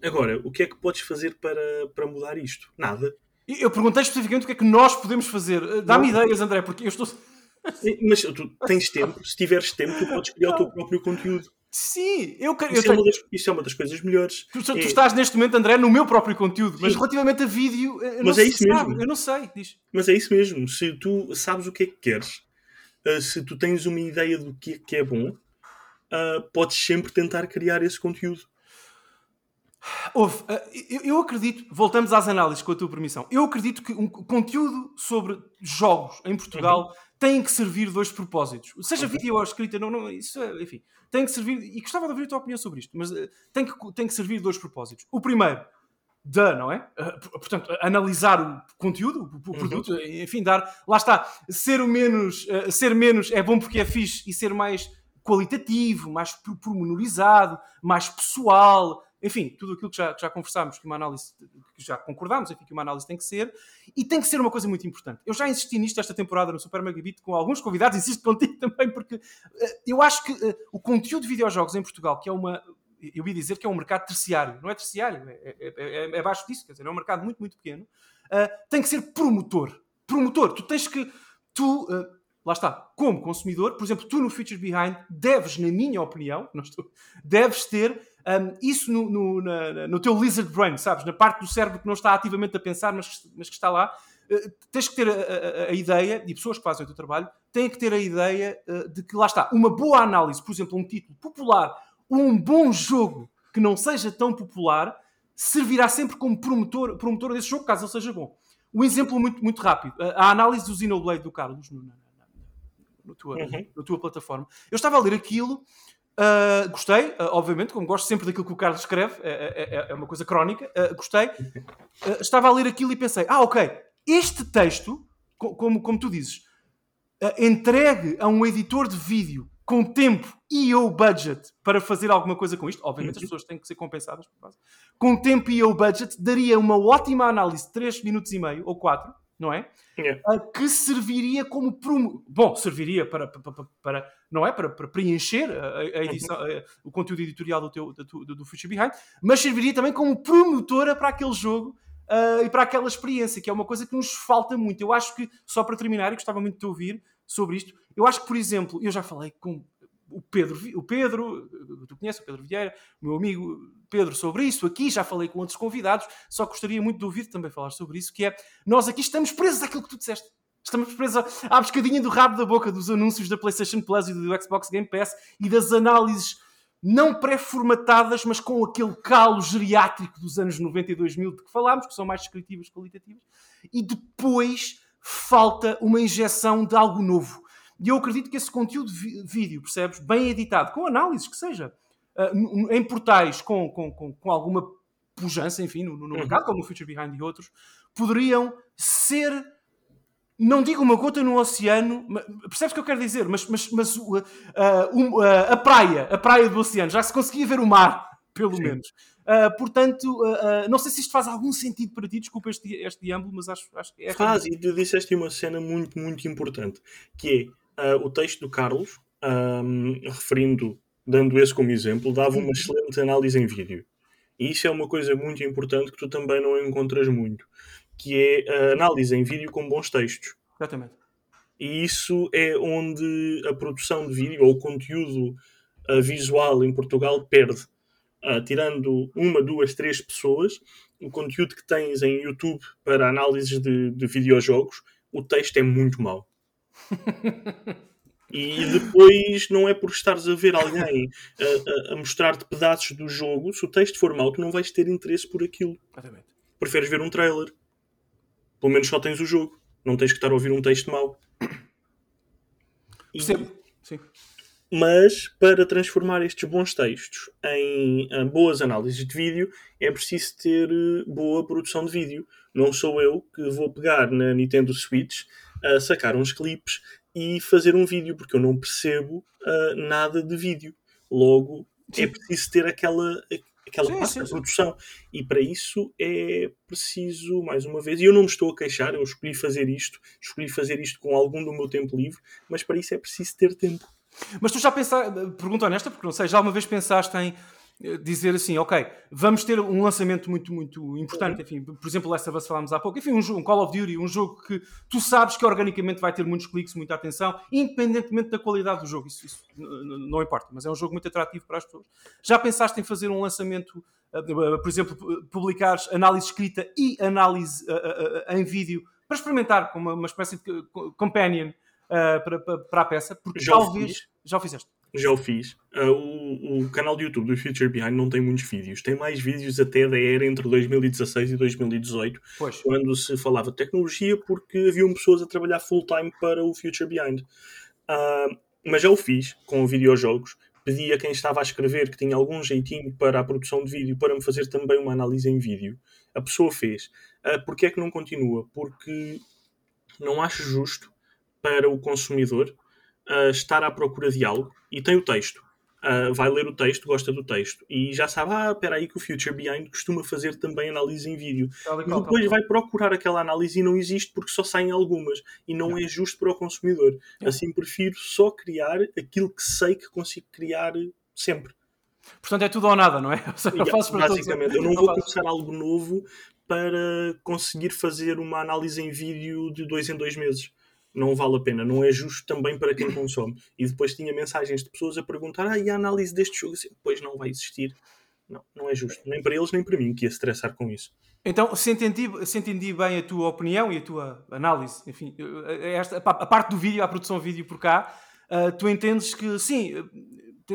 Agora, o que é que podes fazer para, para mudar isto? Nada eu perguntei especificamente o que é que nós podemos fazer. Eh, dá-me ideias, André, porque eu estou. Mas tu tens tempo, se tiveres tempo, tu podes criar não. o teu próprio conteúdo. Sim, eu quero. Isso, é, uma das, isso é uma das coisas melhores. Tu, tu é... estás neste momento, André, no meu próprio conteúdo, mas Sim. relativamente a vídeo, eu mas não é isso mesmo. Eu não sei. Diz. Mas é isso mesmo. Se tu sabes o que é que queres, uh, se tu tens uma ideia do que é, que é bom, podes sempre tentar criar esse conteúdo. Houve, eh, eu acredito, voltamos às análises com a tua permissão. Eu acredito que um conteúdo sobre jogos em Portugal uhum. tem que servir dois propósitos. Seja uhum. vídeo ou escrita, não, não, isso é, enfim, tem que servir, e gostava de ouvir a tua opinião sobre isto, mas eh, tem que, tem que servir dois propósitos. O primeiro, da, não é? Uh, portanto, analisar o conteúdo, o, uhum. produto, uhum. enfim, dar, lá está, ser o menos, uh, ser menos é bom porque é fixe e ser mais qualitativo, mais pormenorizado, mais pessoal, enfim, tudo aquilo que já, já conversámos, que uma análise, que já concordámos, enfim, que uma análise tem que ser, e tem que ser uma coisa muito importante. Eu já insisti nisto esta temporada no Super Megabit com alguns convidados, [LAUGHS] insisto contigo também, porque uh, eu acho que uh, o conteúdo de videojogos em Portugal, que é uma, eu ia dizer que é um mercado terciário, não é terciário, é, é, é, é abaixo disso, quer dizer, é um mercado muito, muito pequeno, uh, tem que ser promotor. Promotor, tu tens que, tu, lá está, como consumidor, por exemplo, tu no Feature Behind deves, na minha opinião, [LAUGHS] não estou, deves ter um, isso no, no, na, no, teu lizard brain, sabes? Na parte do cérebro que não está ativamente a pensar, mas, mas que está lá. Uh, tens que ter a, a, a, ideia, e pessoas que fazem o teu trabalho têm que ter a ideia uh, de que lá está, uma boa análise, por exemplo, um título popular, um bom jogo que não seja tão popular servirá sempre como promotor, promotor desse jogo, caso ele seja bom. Um exemplo muito, muito rápido: a análise do Xenoblade do Carlos no, tua, uhum. na tua plataforma. Eu estava a ler aquilo. Uh, gostei, uh, obviamente, como gosto sempre daquilo que o Carlos escreve, é, é, é, é uma coisa crónica. Uh, gostei. [LAUGHS] estava a ler aquilo e pensei: ah, ok, este texto, como, como tu dizes, entregue a um editor de vídeo com tempo e ou budget para fazer alguma coisa com isto, obviamente as uhum. pessoas têm que ser compensadas, com tempo e ou budget, daria uma ótima análise de 3 minutos e meio ou 4, não é? Yeah. Que serviria como prom... bom, serviria para, para, para, não é para, para preencher a, a edição, uhum. a, o conteúdo editorial do teu do, do Future Behind, mas serviria também como promotora para aquele jogo uh, e para aquela experiência, que é uma coisa que nos falta muito. Eu acho que só para terminar, eu gostava muito de te ouvir sobre isto. Eu acho que, por exemplo, eu já falei com o Pedro, o Pedro, tu conheces o Pedro Vieira, o meu amigo Pedro, sobre isso aqui, já falei com outros convidados, só gostaria muito de ouvir também falar sobre isso, que é, nós aqui estamos presos àquilo que tu disseste. Estamos presos à pescadinha do rabo da boca dos anúncios da PlayStation Plus e do Xbox Game Pass e das análises não pré-formatadas, mas com aquele calo geriátrico dos anos 90 e 2000 de que falámos, que são mais descritivas, qualitativas, e depois falta uma injeção de algo novo. E eu acredito que esse conteúdo de vídeo, percebes, bem editado, com análises que seja, uh, em portais com, com, com, com, alguma pujança, enfim, no, no mercado, uhum. como o Future Behind e outros, poderiam ser, não digo uma gota no oceano, percebes o que eu quero dizer? Mas, mas, mas uh, uh, a praia, a praia do oceano, já se conseguia ver o mar, [LAUGHS] pelo Sim. menos. Uh, portanto, uh, não sei se isto faz algum sentido para ti, desculpa este, este diâmbulo, mas acho, acho que é. Faz, e tu disseste uma cena muito, muito importante, que é o texto do Carlos, um, referindo, dando esse como exemplo, dava uma excelente análise em vídeo. E isso é uma coisa muito importante que tu também não encontras muito, que é a análise em vídeo com bons textos. Exatamente. E isso é onde a produção de vídeo ou o conteúdo visual em Portugal perde uh, tirando uma, duas, três pessoas, o conteúdo que tens em YouTube para análises de, de videojogos, o texto é muito mau. E depois não é por estares a ver alguém a, a, a mostrar-te pedaços do jogo, se o texto for mau, tu não vais ter interesse por aquilo. Exatamente. Preferes ver um trailer. Pelo menos só tens o jogo. Não tens que estar a ouvir um texto mau. E... Percebo. Sim. Mas para transformar estes bons textos em, em boas análises de vídeo é preciso ter eh, boa produção de vídeo. Não sou eu que vou pegar na Nintendo Switch, a sacar uns clipes e fazer um vídeo, porque eu não percebo uh, nada de vídeo. Logo, é sim. é preciso ter aquela, aquela sim, parte da produção. E para isso é preciso, mais uma vez, e eu não me estou a queixar, eu escolhi fazer isto, escolhi fazer isto com algum do meu tempo livre, mas para isso é preciso ter tempo. Mas tu já pensaste, pergunta honesta, porque não sei, já uma vez pensaste em dizer assim, ok, vamos ter um lançamento muito, muito importante, enfim, por exemplo, Last of Us falámos há pouco, enfim, um, um, Call of Duty, um jogo que tu sabes que organicamente vai ter muitos cliques, muita atenção, independentemente da qualidade do jogo, isso, isso não importa, mas é um jogo muito atrativo para as pessoas. Já pensaste em fazer um lançamento, eh, por exemplo, publicar análise escrita e análise em vídeo para experimentar com uma, espécie de companion para, para, para, a peça, porque já talvez. Já o fizeste? Já o fiz. Uh, o, o, canal de YouTube do Future Behind não tem muitos vídeos. Tem mais vídeos até da era entre 2016 e 2018, pois. quando se falava de tecnologia, porque haviam pessoas a trabalhar full-time para o Future Behind. Uh, mas já o fiz com videojogos. Pedi a quem estava a escrever que tinha algum jeitinho para a produção de vídeo para me fazer também uma análise em vídeo. A pessoa fez. Uh, Porquê é que não continua? Porque não acho justo para o consumidor uh, estar à procura de algo e tem o texto. Uh, vai ler o texto, gosta do texto e já sabe, ah, espera aí que o Future Behind costuma fazer também análise em vídeo. e depois vai procurar aquela análise e não existe porque só saem algumas e não é justo para o consumidor. Assim prefiro só criar aquilo que sei que consigo criar sempre. Portanto, é tudo ou nada, não é? [LAUGHS] Eu basicamente, todos... eu não, não vou começar algo novo para conseguir fazer uma análise em vídeo de dois em dois meses não vale a pena, não é justo também para quem consome. E depois tinha mensagens de pessoas a perguntar: ah, e a análise deste jogo? Assim, pois não vai existir. Não, não é justo, nem para eles nem para mim, que ia estressar com isso. Então, se entendi, se entendi bem a tua opinião e a tua análise, enfim, esta, a parte do vídeo, a produção vídeo por cá, uh, tu entendes que sim,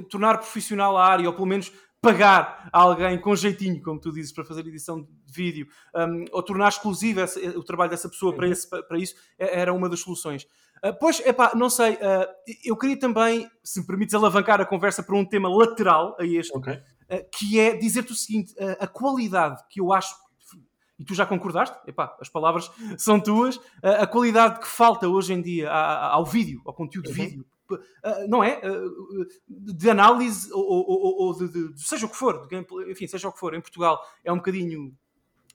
tornar profissional a área, ou pelo menos pagar a alguém com jeitinho, como tu dizes, para fazer edição de vídeo, um, ou tornar exclusivo esse, o trabalho dessa pessoa para, uhum. esse, para, isso, é, era uma das soluções. Uh, pois, epá, não sei, uh, eu queria também, se me permites alavancar a conversa para um tema lateral a este, okay. uh, que é dizer-te o seguinte, a qualidade que eu acho e tu já concordaste, epá, as palavras [LAUGHS] são tuas, a qualidade que falta hoje em dia ao vídeo, ao conteúdo uhum. vídeo, não é? de análise ou, ou, ou de, de, seja o que for, de, enfim, seja o que for, em Portugal é um bocadinho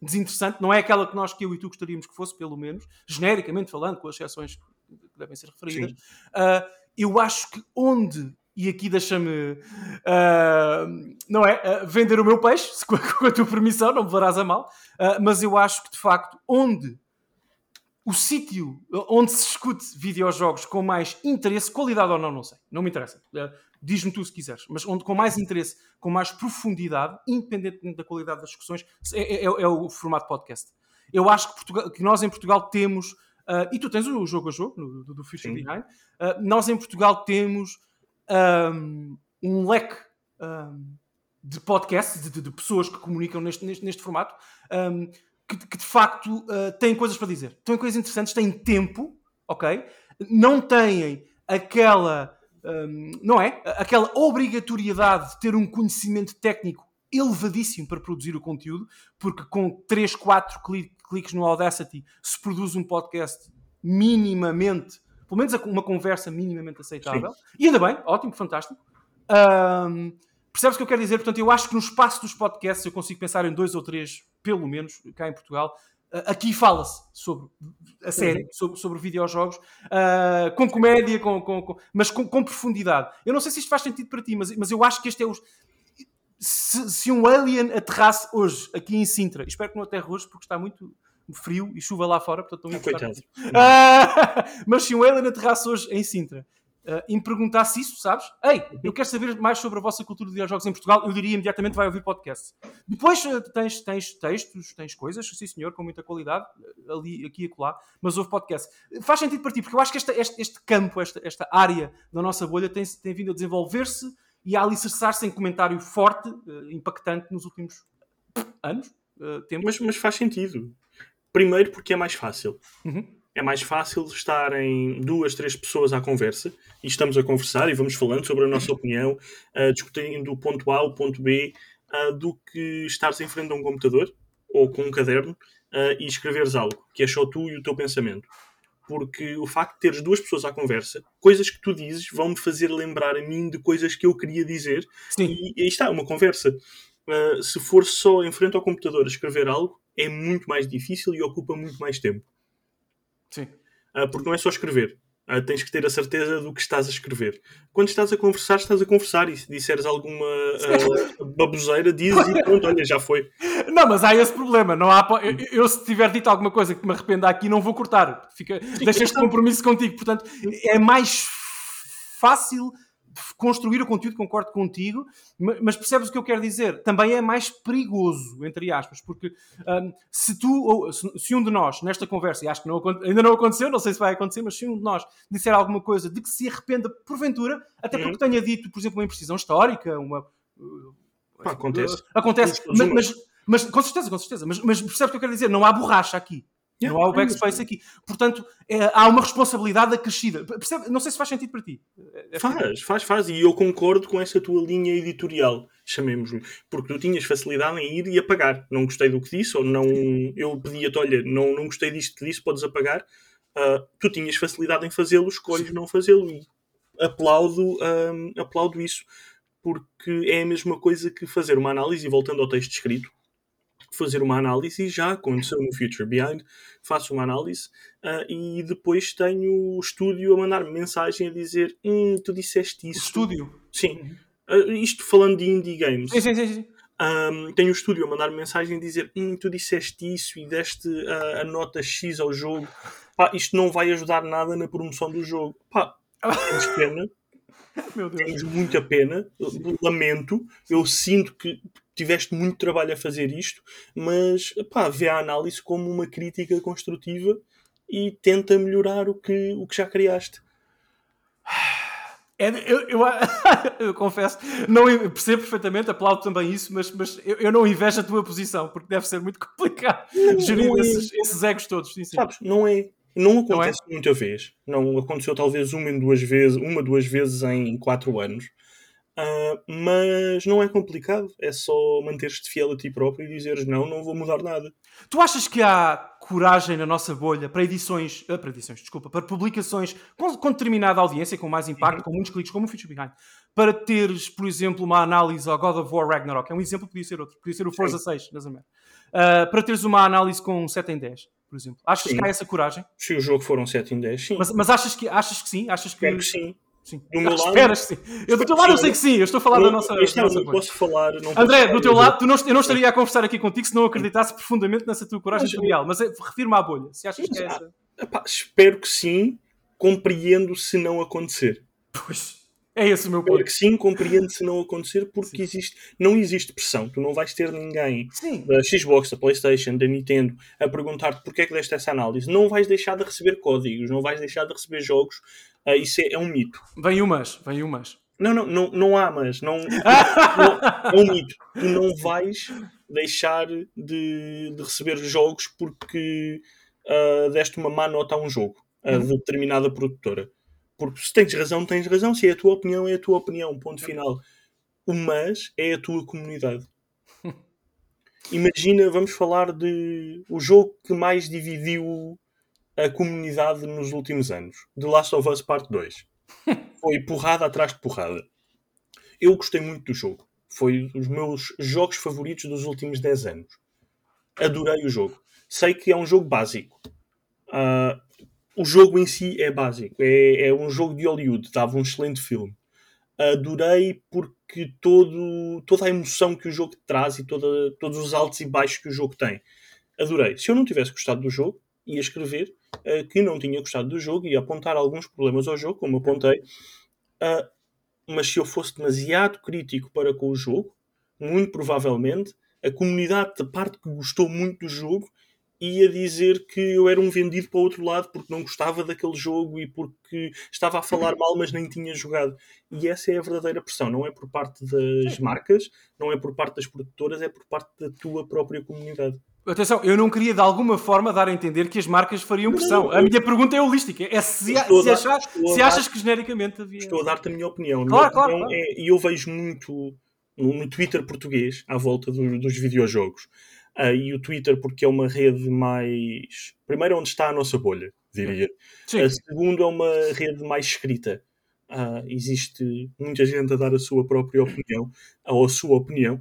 desinteressante, não é aquela que nós, que eu e tu gostaríamos que fosse, pelo menos, genericamente falando, com as exceções que devem ser referidas. Uh, eu acho que onde e aqui deixa-me, uh, não é, uh, vender o meu peixe, [LAUGHS] com a, com a, tua permissão, não me levarás a mal, uh, mas eu acho que de facto, onde o sítio onde se escute videojogos com mais interesse, qualidade ou não, não sei, não me interessa. Diz-me tu se quiseres, mas onde com mais interesse, com mais profundidade, independentemente da qualidade das discussões, é, é, é o formato podcast. Eu acho que, Portugal, que, nós em Portugal temos, e tu tens o jogo a jogo no, do, do Future Sim. Behind, nós em Portugal temos um, um leque um, de podcasts, de, de, de, pessoas que comunicam neste, neste, neste formato, um, que, que, de facto uh, têm coisas para dizer. Têm coisas interessantes, têm tempo, ok? Não têm aquela, não é? Aquela obrigatoriedade de ter um conhecimento técnico elevadíssimo para produzir o conteúdo, porque com 3, 4 cliques no Audacity se produz um podcast minimamente pelo menos uma conversa minimamente aceitável. Sim. E ainda bem, ótimo, fantástico. Um, percebes o que eu quero dizer? Portanto, eu acho que no espaço dos podcasts eu consigo pensar em dois ou três, pelo menos, cá em Portugal. Aqui fala-se sobre a série, sobre, sobre videojogos, uh, com comédia, com, com, com mas com, com, profundidade. Eu não sei se isto faz sentido para ti, mas, mas eu acho que este é os. Se, se um alien aterrasse hoje aqui em Sintra, espero que não aterre hoje porque está muito frio e chuva lá fora, portanto não ia ah, [LAUGHS] Mas se um alien aterrasse hoje em Sintra uh, e me perguntasse isso, sabes? Ei, eu quero saber mais sobre a vossa cultura de videojogos em Portugal, eu diria imediatamente vai ouvir podcast. Depois uh, tens, tens textos, tens coisas, sim senhor, com muita qualidade, ali, aqui e acolá, mas houve podcast. Faz sentido para ti, porque eu acho que esta, este, este campo, esta, esta área da nossa bolha tem, tem vindo a desenvolver-se e a alicerçar-se em comentário forte, uh, impactante nos últimos anos. Mas, mas faz sentido. Primeiro porque é mais fácil. Uhum. É mais fácil estarem duas, três pessoas à conversa e estamos a conversar e vamos falando sobre a nossa opinião, uh, discutindo o ponto A, o ponto B, uh, do que estares em frente a um computador ou com um caderno uh, e escreveres algo, que é só tu e o teu pensamento. Porque o facto de teres duas pessoas à conversa, coisas que tu dizes vão-me fazer lembrar a mim de coisas que eu queria dizer. Sim. E, e aí está, uma conversa. Se for só em frente ao computador a escrever algo, é muito mais difícil e ocupa muito mais tempo. Sim. Uh, porque não é só escrever. Uh, tens que ter a certeza do que estás a escrever. Quando estás a conversar, estás a conversar e se disseres alguma uh, [LAUGHS] baboseira, dizes e pronto, olha, já foi. Não, mas há esse problema. Não há, eu, eu se tiver dito alguma coisa que me arrependa aqui, não vou cortar. Fica, deixas este compromisso contigo. Portanto, é mais fácil construir o conteúdo, concordo contigo, mas percebes o que eu quero dizer? Também é mais perigoso, entre aspas, porque um, se tu, ou, se, um de nós, nesta conversa, e acho que não, ainda não aconteceu, não sei se vai acontecer, mas se um de nós disser alguma coisa de que se arrependa porventura, até porque uhum. tenha dito, por exemplo, uma imprecisão histórica, uma. Pá, acontece. Acontece, mas, mas, mas, com certeza, com certeza, mas, mas percebes o que eu quero dizer? Não há borracha aqui. Yeah, não há o backspace aqui. Portanto, é, há uma responsabilidade acrescida. Percebe? Não sei se faz sentido para ti. É faz, faz, faz. E eu concordo com essa tua linha editorial, chamemos-lhe. Porque tu tinhas facilidade em ir e apagar. Não gostei do que disse, ou não. Eu pedia-te, olha, não, não gostei disto que disse, podes apagar. Uh, tu tinhas facilidade em fazê-lo, escolhes não fazê-lo. E aplaudo, um, aplaudo isso. Porque é a mesma coisa que fazer uma análise, e voltando ao texto escrito, fazer uma análise e já aconteceu no Future Behind, faço uma análise uh, e depois tenho o estúdio a mandar -me mensagem a dizer hum, tu disseste isso. O estúdio? Sim. Uh, isto falando de indie games. Sim, sim, sim. sim. Um, tenho o estúdio a mandar -me mensagem a dizer hum, tu disseste isso e deste uh, a nota X ao jogo. Pá, isto não vai ajudar nada na promoção do jogo. Pá, temos pena. [LAUGHS] Meu Deus. Temos muita pena. Lamento. Eu sinto que tiveste muito trabalho a fazer isto, mas pá, vê a análise como uma crítica construtiva e tenta melhorar o que, o que já criaste. É, eu, eu, [LAUGHS] eu, confesso, não percebo perfeitamente, aplaudo também isso, mas, mas eu, eu, não invejo a tua posição, porque deve ser muito [LAUGHS] complicado não, gerir não é. esses, esses, egos todos. Sim, sim. Sabes, não é. Não acontece não é? muita vez. Não aconteceu talvez uma duas vezes, uma duas vezes em quatro anos. Uh, mas não é complicado, é só manter-te fiel a ti próprio e dizeres não, não vou mudar nada. Tu achas que há coragem na nossa bolha para edições, uh, para edições, desculpa, para publicações com, com determinada audiência, com mais impacto, uhum. com muitos cliques, como o Future Behind, para teres, por exemplo, uma análise ao God of War Ragnarok, é um exemplo, podia ser outro, podia ser o Forza Sim. 6, nas Américas, uh, para teres uma análise com 7 em 10, por exemplo. Achas sim. que há essa coragem? Se o jogo for um 7 em 10, sim. Mas, mas achas, que, achas que sim? Achas que... Espero que sim. Sim. Do meu lado, esperas que sim. Eu do teu lado eu sei que sim, eu estou a falar da nossa. Este não, não posso falar. Não André, do teu lado, não, eu não estaria a conversar aqui contigo se não acreditasse profundamente nessa tua coragem material. Mas é, refiro-me à bolha. Se achas que é essa. Epá, espero que sim, compreendo se não acontecer. Pois. É esse o meu ponto. que sim, compreendo se não acontecer, porque existe, não existe pressão. Tu não vais ter ninguém sim. da Xbox, da PlayStation, da Nintendo a perguntar-te porque é que deste essa análise. Não vais deixar de receber códigos, não vais deixar de receber jogos. Uh, isso é, é, um mito. Vem umas, vem umas. Não, não, não, não há, mas não, [LAUGHS] não, é um mito. Tu não vais deixar de, de receber jogos porque uh, deste uma má nota a um jogo uh, de determinada produtora. Porque se tens razão, tens razão. Se é a tua opinião, é a tua opinião. Ponto final. O mas é a tua comunidade. [LAUGHS] Imagina, vamos falar de o jogo que mais dividiu a comunidade nos últimos anos. The Last of Us Part 2. [LAUGHS] Foi porrada atrás de porrada. Eu gostei muito do jogo. Foi um dos meus jogos favoritos dos últimos 10 anos. Adorei o jogo. Sei que é um jogo básico. Uh, o jogo em si é básico. É, é um jogo de Hollywood. Dava um excelente filme. Adorei porque todo, toda a emoção que o jogo traz e toda, todos os altos e baixos que o jogo tem. Adorei. Se eu não tivesse gostado do jogo, ia escrever uh, que não tinha gostado do jogo e apontar alguns problemas ao jogo, como apontei. Uh, mas se eu fosse demasiado crítico para com o jogo, muito provavelmente a comunidade da parte que gostou muito do jogo ia dizer que eu era um vendido para o outro lado porque não gostava daquele jogo e porque estava a falar mal, mas nem tinha jogado. E essa é a verdadeira pressão, não é por parte das marcas, não é por parte das produtoras, é por parte da tua própria comunidade. Atenção, eu não queria de alguma forma dar a entender que as marcas fariam pressão. a minha pergunta é holística. É se, se, dar, achar, se dar, achas que genericamente havia. Estou a dar-te a minha opinião. Claro, claro, claro. É, e eu vejo muito no, no Twitter português à volta do, dos videojogos. Uh, e o Twitter, porque é uma rede mais. Primeiro, é onde está a nossa bolha, diria. Sim. A segundo, é uma rede mais escrita. Uh, existe muita gente a dar a sua própria opinião, ou a sua opinião,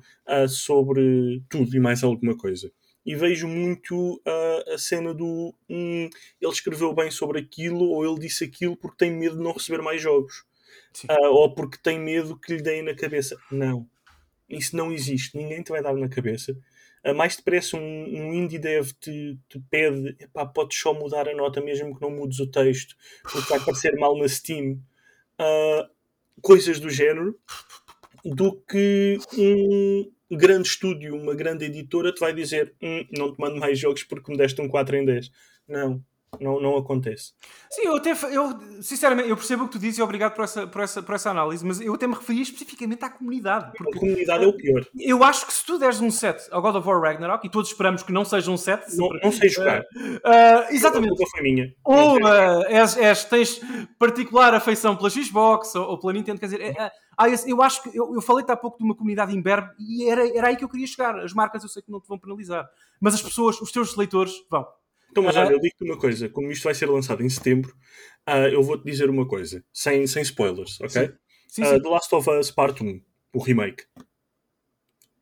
sobre tudo e mais alguma coisa e vejo muito a cena do hum, ele escreveu bem sobre aquilo ou ele disse aquilo porque tem medo de não receber mais jogos ou porque tem medo que lhe deem na cabeça. Não, isso não existe. Ninguém te vai dar na cabeça. Uh, mais depressa, um, um indie dev te, te pede: epá, podes só mudar a nota mesmo que não mudes o texto porque vai parecer mal na Steam. coisas do género do que um, grande estúdio, uma grande editora, te vai dizer hm, não te mando mais jogos porque me deste um 4 em 10. Não, não, não acontece. Sim, eu até, eu, sinceramente, eu percebo o que tu dizes e obrigado por essa, por, essa, por essa análise, mas eu até me referia especificamente à comunidade. Porque, a comunidade é o pior. Eu acho que se tu deres um set ao God of War Ragnarok, e todos esperamos que não seja um set... Não, não sei jogar. Uh, uh, exatamente. A foi minha. Ou uh, és, és, tens particular afeição pela Xbox ou, ou pela Nintendo, quer dizer... É, é, ah, eu acho que eu, eu falei-te há pouco de uma comunidade imberbe e era, era aí que eu queria chegar. As marcas eu sei que não te vão penalizar, mas as pessoas, os teus leitores vão. Então, mas olha, eu digo-te uma coisa: como isto vai ser lançado em setembro, uh, eu vou-te dizer uma coisa, sem, sem spoilers, ok? Sim. Sim, uh, The Last of Us Part 1, o remake.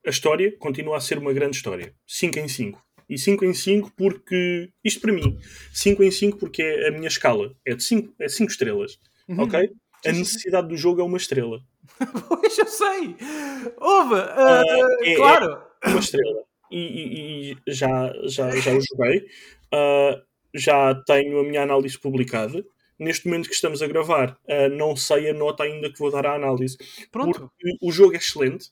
A história continua a ser uma grande história. 5 em 5. E 5 em 5 porque. Isto para mim. 5 em 5 porque é a minha escala. É de 5 é cinco estrelas. Uhum. Ok? A necessidade do jogo é uma estrela. [LAUGHS] pois eu sei! Houve! Uh, é, claro! É uma estrela. E, e, e, já, já, já o joguei. Uh, já tenho a minha análise publicada. Neste momento que estamos a gravar, uh, não sei a nota ainda que vou dar à análise. Pronto. Porque o jogo é excelente.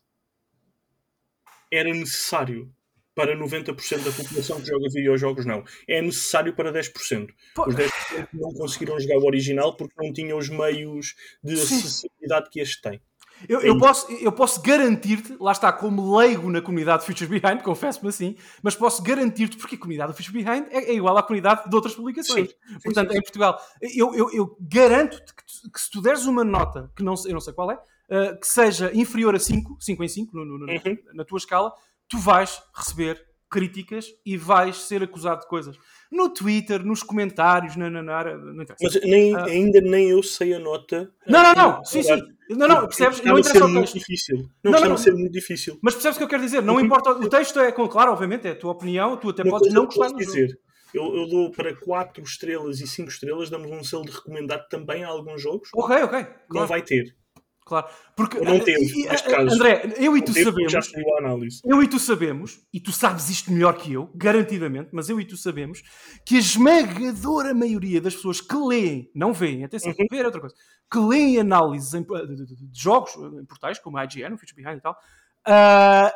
Era necessário para 90% da população que joga videojogos, não. É necessário para 10%. Pô. Os 10% não conseguiram jogar o original porque não tinham os meios de acessibilidade que este tem. Eu, eu, posso, eu posso garantir-te, lá está, como leigo na comunidade Futures Behind, [LAUGHS] confesso-me assim, mas posso garantir-te porque a comunidade do Futures Behind é, é, igual à comunidade de outras publicações. Sim, Portanto, sim, sim. em Portugal, eu, eu, eu garanto-te que, que, se tu deres uma nota, que não, eu não sei qual é, uh, que seja inferior a 5, 5 em 5, no, no, no, uhum. na tua escala, tu vais receber críticas e vais ser acusado de coisas. No Twitter, nos comentários, na, na, na interessa. Mas nem, uh, ainda nem eu sei a nota. Não, não, não. Sim, sim. Não, não, percebes? Não interessa ser muito difícil. Não, não, não, ser muito difícil. Mas percebes o que eu quero dizer? Não importa. O texto é, claro, obviamente, é a tua opinião, tu até podes não gostar dizer. Eu, eu, dou para 4 estrelas e 5 estrelas, damos um selo de recomendado também a alguns jogos. Ok, ok. Claro. Não vai ter. Claro. Porque, não temos, neste caso. André, eu e tu sabemos. Já a análise. Eu e tu sabemos, e tu sabes isto melhor que eu, garantidamente, mas eu e tu sabemos, que a esmagadora maioria das pessoas que leem, não veem, atenção, uhum. ver é outra coisa, que leem análises em, de, de, de, jogos em portais, como a IGN, o Future Behind e tal, uh,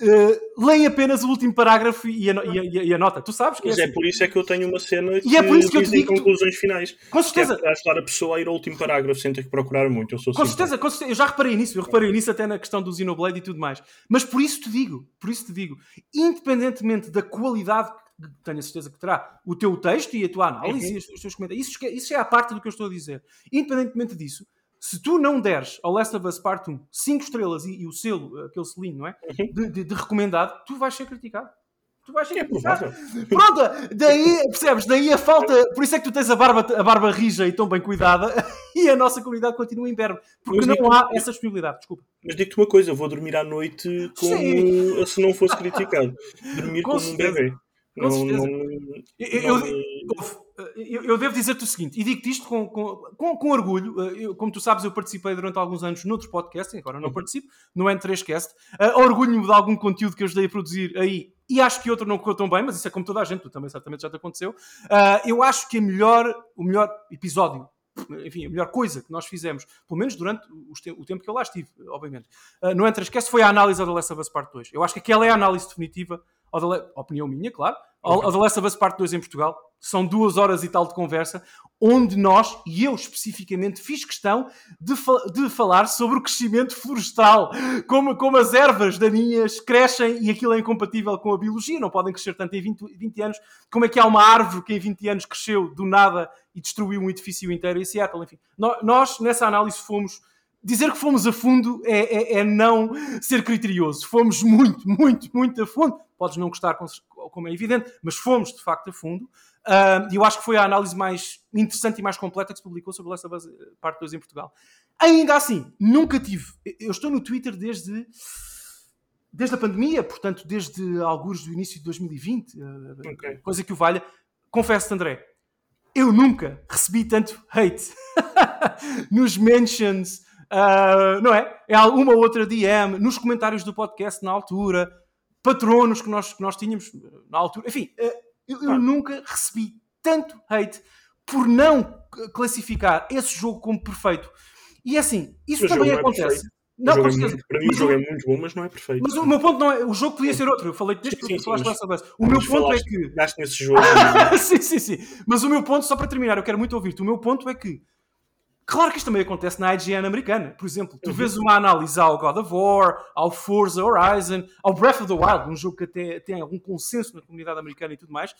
uh, leem apenas o último parágrafo e a, e, a, e a, nota. Tu sabes que Mas é, é assim. por isso é que eu tenho uma cena que e é por isso que eu te digo conclusões tu... finais. Com certeza. Que é ajudar a pessoa a ir ao último parágrafo sem ter que procurar muito. Eu sou com, certeza, com certeza, eu já reparei nisso. Eu reparei nisso até na questão do Xenoblade e tudo mais. Mas por isso te digo, por isso te digo, independentemente da qualidade tenho a certeza que terá o teu texto e a tua análise uhum. e os teus comentários. Isso, isso é a parte do que eu estou a dizer. Independentemente disso, se tu não deres ao Last of Us Part 1 5 estrelas e, e, o selo, aquele selinho, não é? Uhum. De, de, de, recomendado, tu vais ser criticado. Tu vais ser é criticado. Pronto, daí, percebes? Daí a falta. Por isso é que tu tens a barba, a barba rija e tão bem cuidada [LAUGHS] e a nossa comunidade continua em verbo. Porque mas não há essa disponibilidade. Desculpa. Mas digo-te uma coisa, eu vou dormir à noite como se não fosse criticado. Dormir Com como certeza. um bebê. Com não, certeza. Não, eu, não... eu, eu, devo dizer-te o seguinte, e digo-te isto com, com, com, com orgulho. Eu, como tu sabes, eu participei durante alguns anos noutros podcasts, agora não uhum. participo, no N3Cast. Uh, Orgulho-me de algum conteúdo que eu ajudei a produzir aí, e acho que outro não correu tão bem, mas isso é como toda a gente, tu também certamente já te aconteceu. Uh, eu acho que a melhor, o melhor episódio enfim, a melhor coisa que nós fizemos, pelo menos durante o tempo que eu lá estive, obviamente, uh, no Entresquece foi a análise da Last of Us Part 2. Eu acho que aquela é a análise definitiva, opinião minha, claro, a The Last of Us Part 2 em Portugal. São duas horas e tal de conversa, onde nós, e eu especificamente, fiz questão de, fa de falar sobre o crescimento florestal, como, como as ervas daninhas crescem e aquilo é incompatível com a biologia, não podem crescer tanto em 20, 20 anos, como é que há uma árvore que em 20 anos cresceu do nada e destruiu um edifício inteiro em Seattle, enfim. Nós, nessa análise, fomos dizer que fomos a fundo é, é, é, não ser criterioso. Fomos muito, muito, muito a fundo. Podes não gostar, como é evidente, mas fomos de facto a fundo. E uh, eu acho que foi a análise mais interessante e mais completa que se publicou sobre essa parte 2 em Portugal. Ainda assim, nunca tive. Eu estou no Twitter desde. Desde a pandemia, portanto, desde alguns do início de 2020, ah, okay. coisa que o valha. Confesso-te, André, eu nunca recebi tanto hate [LAUGHS] nos mentions, uh, não é? É alguma outra DM, nos comentários do podcast na altura, patronos que nós, que nós tínhamos na altura. Enfim, uh, eu, eu nunca recebi tanto hate por não classificar esse jogo como perfeito. E é assim, isso também é acontece. É não, o muito, para mim o jogo é muito bom, mas não é perfeito. Mas o meu ponto não é. O jogo podia ser outro. Eu falei desde que falaste dessa vez. O meu ponto é que. Nesse jogo. [LAUGHS] sim, sim, sim. Mas o meu ponto, só para terminar, eu quero muito ouvir-te. O meu ponto é que Claro que isto também acontece na IGN americana. Por exemplo, tu uhum. vês uma análise ao God of War, ao Forza Horizon, ao Breath of the Wild, um jogo que até tem algum consenso na comunidade americana e tudo mais.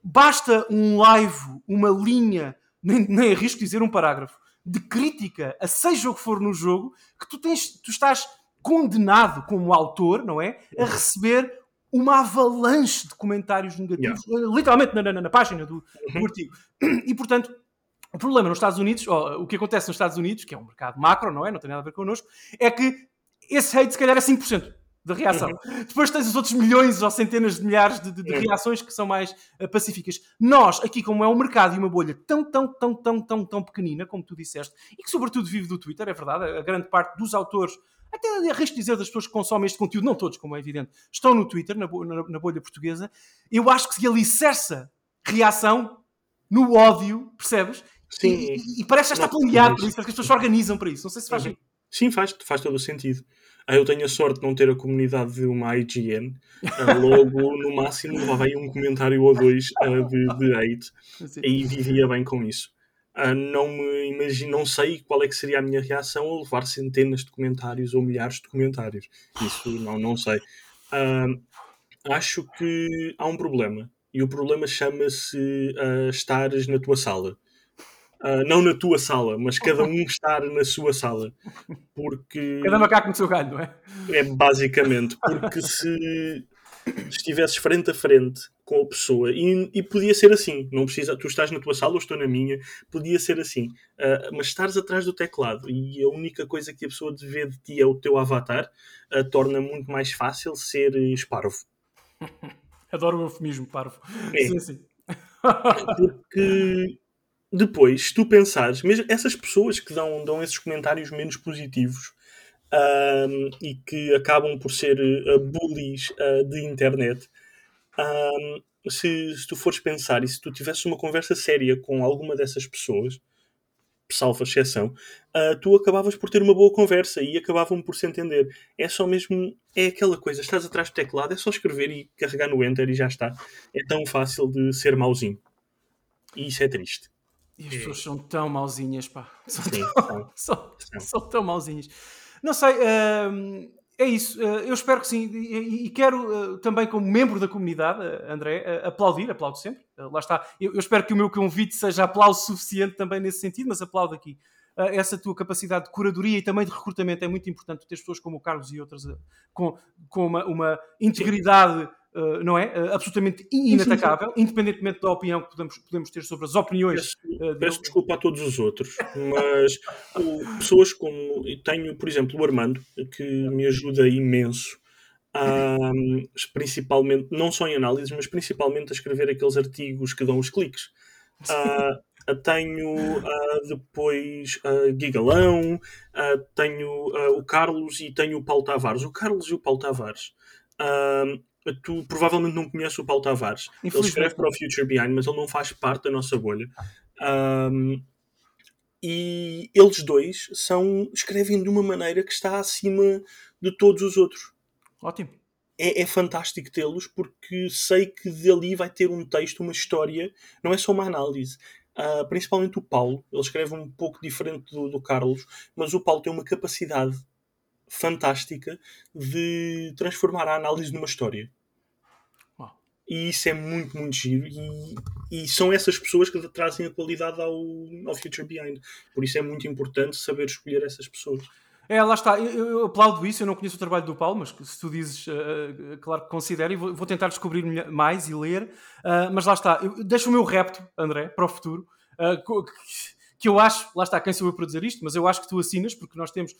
Basta um live, uma linha, nem, nem arrisco dizer um parágrafo, de crítica a seja o que for no jogo, que tu, tens, tu estás condenado como autor, não é? A receber uma avalanche de comentários negativos, yeah. literalmente na, na, na página do, do uhum. artigo. E portanto, o problema nos Estados Unidos, ou, o que acontece nos Estados Unidos, que é um mercado macro, não é? Não tem nada a ver connosco, é que esse hate se calhar é 5% da reação. Uhum. Depois tens os outros milhões ou centenas de milhares de, de, de uhum. reações que são mais uh, pacíficas. Nós, aqui, como é um mercado e uma bolha tão, tão, tão, tão, tão, tão pequenina, como tu disseste, e que sobretudo vive do Twitter, é verdade, a grande parte dos autores, até arrisco dizer das pessoas que consomem este conteúdo, não todos, como é evidente, estão no Twitter, na, na, na bolha portuguesa, eu acho que se alicerça reação no ódio, percebes? Sim. E, e, parece que já está planeado para isso, parece que as pessoas se organizam para isso. Não sei se faz. Uhum. Sim, faz, faz todo o sentido. Ah, eu tenho a sorte de não ter a comunidade de uma IGN. Ah, logo, [LAUGHS] no máximo, levava aí um comentário ou dois ah, de, de hate. Sim. E vivia bem com isso. Não me imagino, não sei qual é que seria a minha reação a levar centenas de comentários ou milhares de comentários. Isso não, não sei. Acho que há um problema. E o problema chama-se uh, estares na tua sala. Uh, não na tua sala, mas cada [LAUGHS] um estar na sua sala. Porque. Cada macaco no seu galho, não é? É basicamente. Porque [LAUGHS] se estivesses frente a frente com a pessoa, e, e, podia ser assim, não precisa, tu estás na tua sala ou estou na minha, podia ser assim, uh, mas estares atrás do teclado e a única coisa que a pessoa vê de ti é o teu avatar, uh, torna muito mais fácil ser esparvo. [LAUGHS] Adoro o eufemismo, parvo. É. Sim, sim. Porque depois, se tu pensares, mesmo essas pessoas que dão, dão esses comentários menos positivos um, e que acabam por ser uh, bullies uh, de internet, um, se, se, tu fores pensar e se tu tivesses uma conversa séria com alguma dessas pessoas, salvo exceção, uh, tu acabavas por ter uma boa conversa e acabavam por se entender. É só mesmo, é aquela coisa, estás atrás do teclado, é só escrever e carregar no Enter e já está. É tão fácil de ser mauzinho. E isso é triste. E as pessoas são tão mauzinhas, pá. [LAUGHS] São, Sim, tão, [LAUGHS] são, são. tão mauzinhas. Não sei, uh, é isso. Uh, eu espero que sim. E, e quero uh, também, como membro da comunidade, uh, André, aplaudir, aplaudo sempre. lá está. Eu, eu, espero que o meu convite seja aplauso suficiente também nesse sentido, mas aplaudo aqui. essa tua capacidade de curadoria e também de recrutamento é muito importante. Ter pessoas como o Carlos e outras com, com uma, uma integridade Uh, não é? Uh, absolutamente inatacável, independentemente da opinião que podemos, podemos ter sobre as opiniões. Peço, uh, peço desculpa a todos os outros, mas [LAUGHS] o, pessoas como. Tenho, por exemplo, o Armando, que me ajuda imenso. principalmente, não só em análises, mas principalmente a escrever aqueles artigos que dão os cliques. tenho depois Gigalão, tenho o Carlos e tenho o Paulo Tavares. O Carlos e o Paulo Tavares tu provavelmente não conheces o Paulo Tavares. Ele escreve para o Future Behind, mas ele não faz parte da nossa bolha. Um, e eles dois são, escrevem de uma maneira que está acima de todos os outros. Ótimo. É, é fantástico tê-los porque sei que dali vai ter um texto, uma história, não é só uma análise. Uh, principalmente o Paulo, ele escreve um pouco diferente do, do Carlos, mas o Paulo tem uma capacidade fantástica de transformar a análise numa história. E isso é muito, muito giro. E, e são essas pessoas que trazem a qualidade ao, ao Future Behind. Por isso é muito importante saber escolher essas pessoas. É, lá está. Eu, eu, aplaudo isso. Eu não conheço o trabalho do Paulo, mas se tu dizes, uh, claro que considero e vou, vou, tentar descobrir mais e ler. Uh, mas lá está. Eu, deixo o meu repto, André, para o futuro. Uh, que eu acho, lá está, quem sou eu para dizer isto, mas eu acho que tu assinas, porque nós temos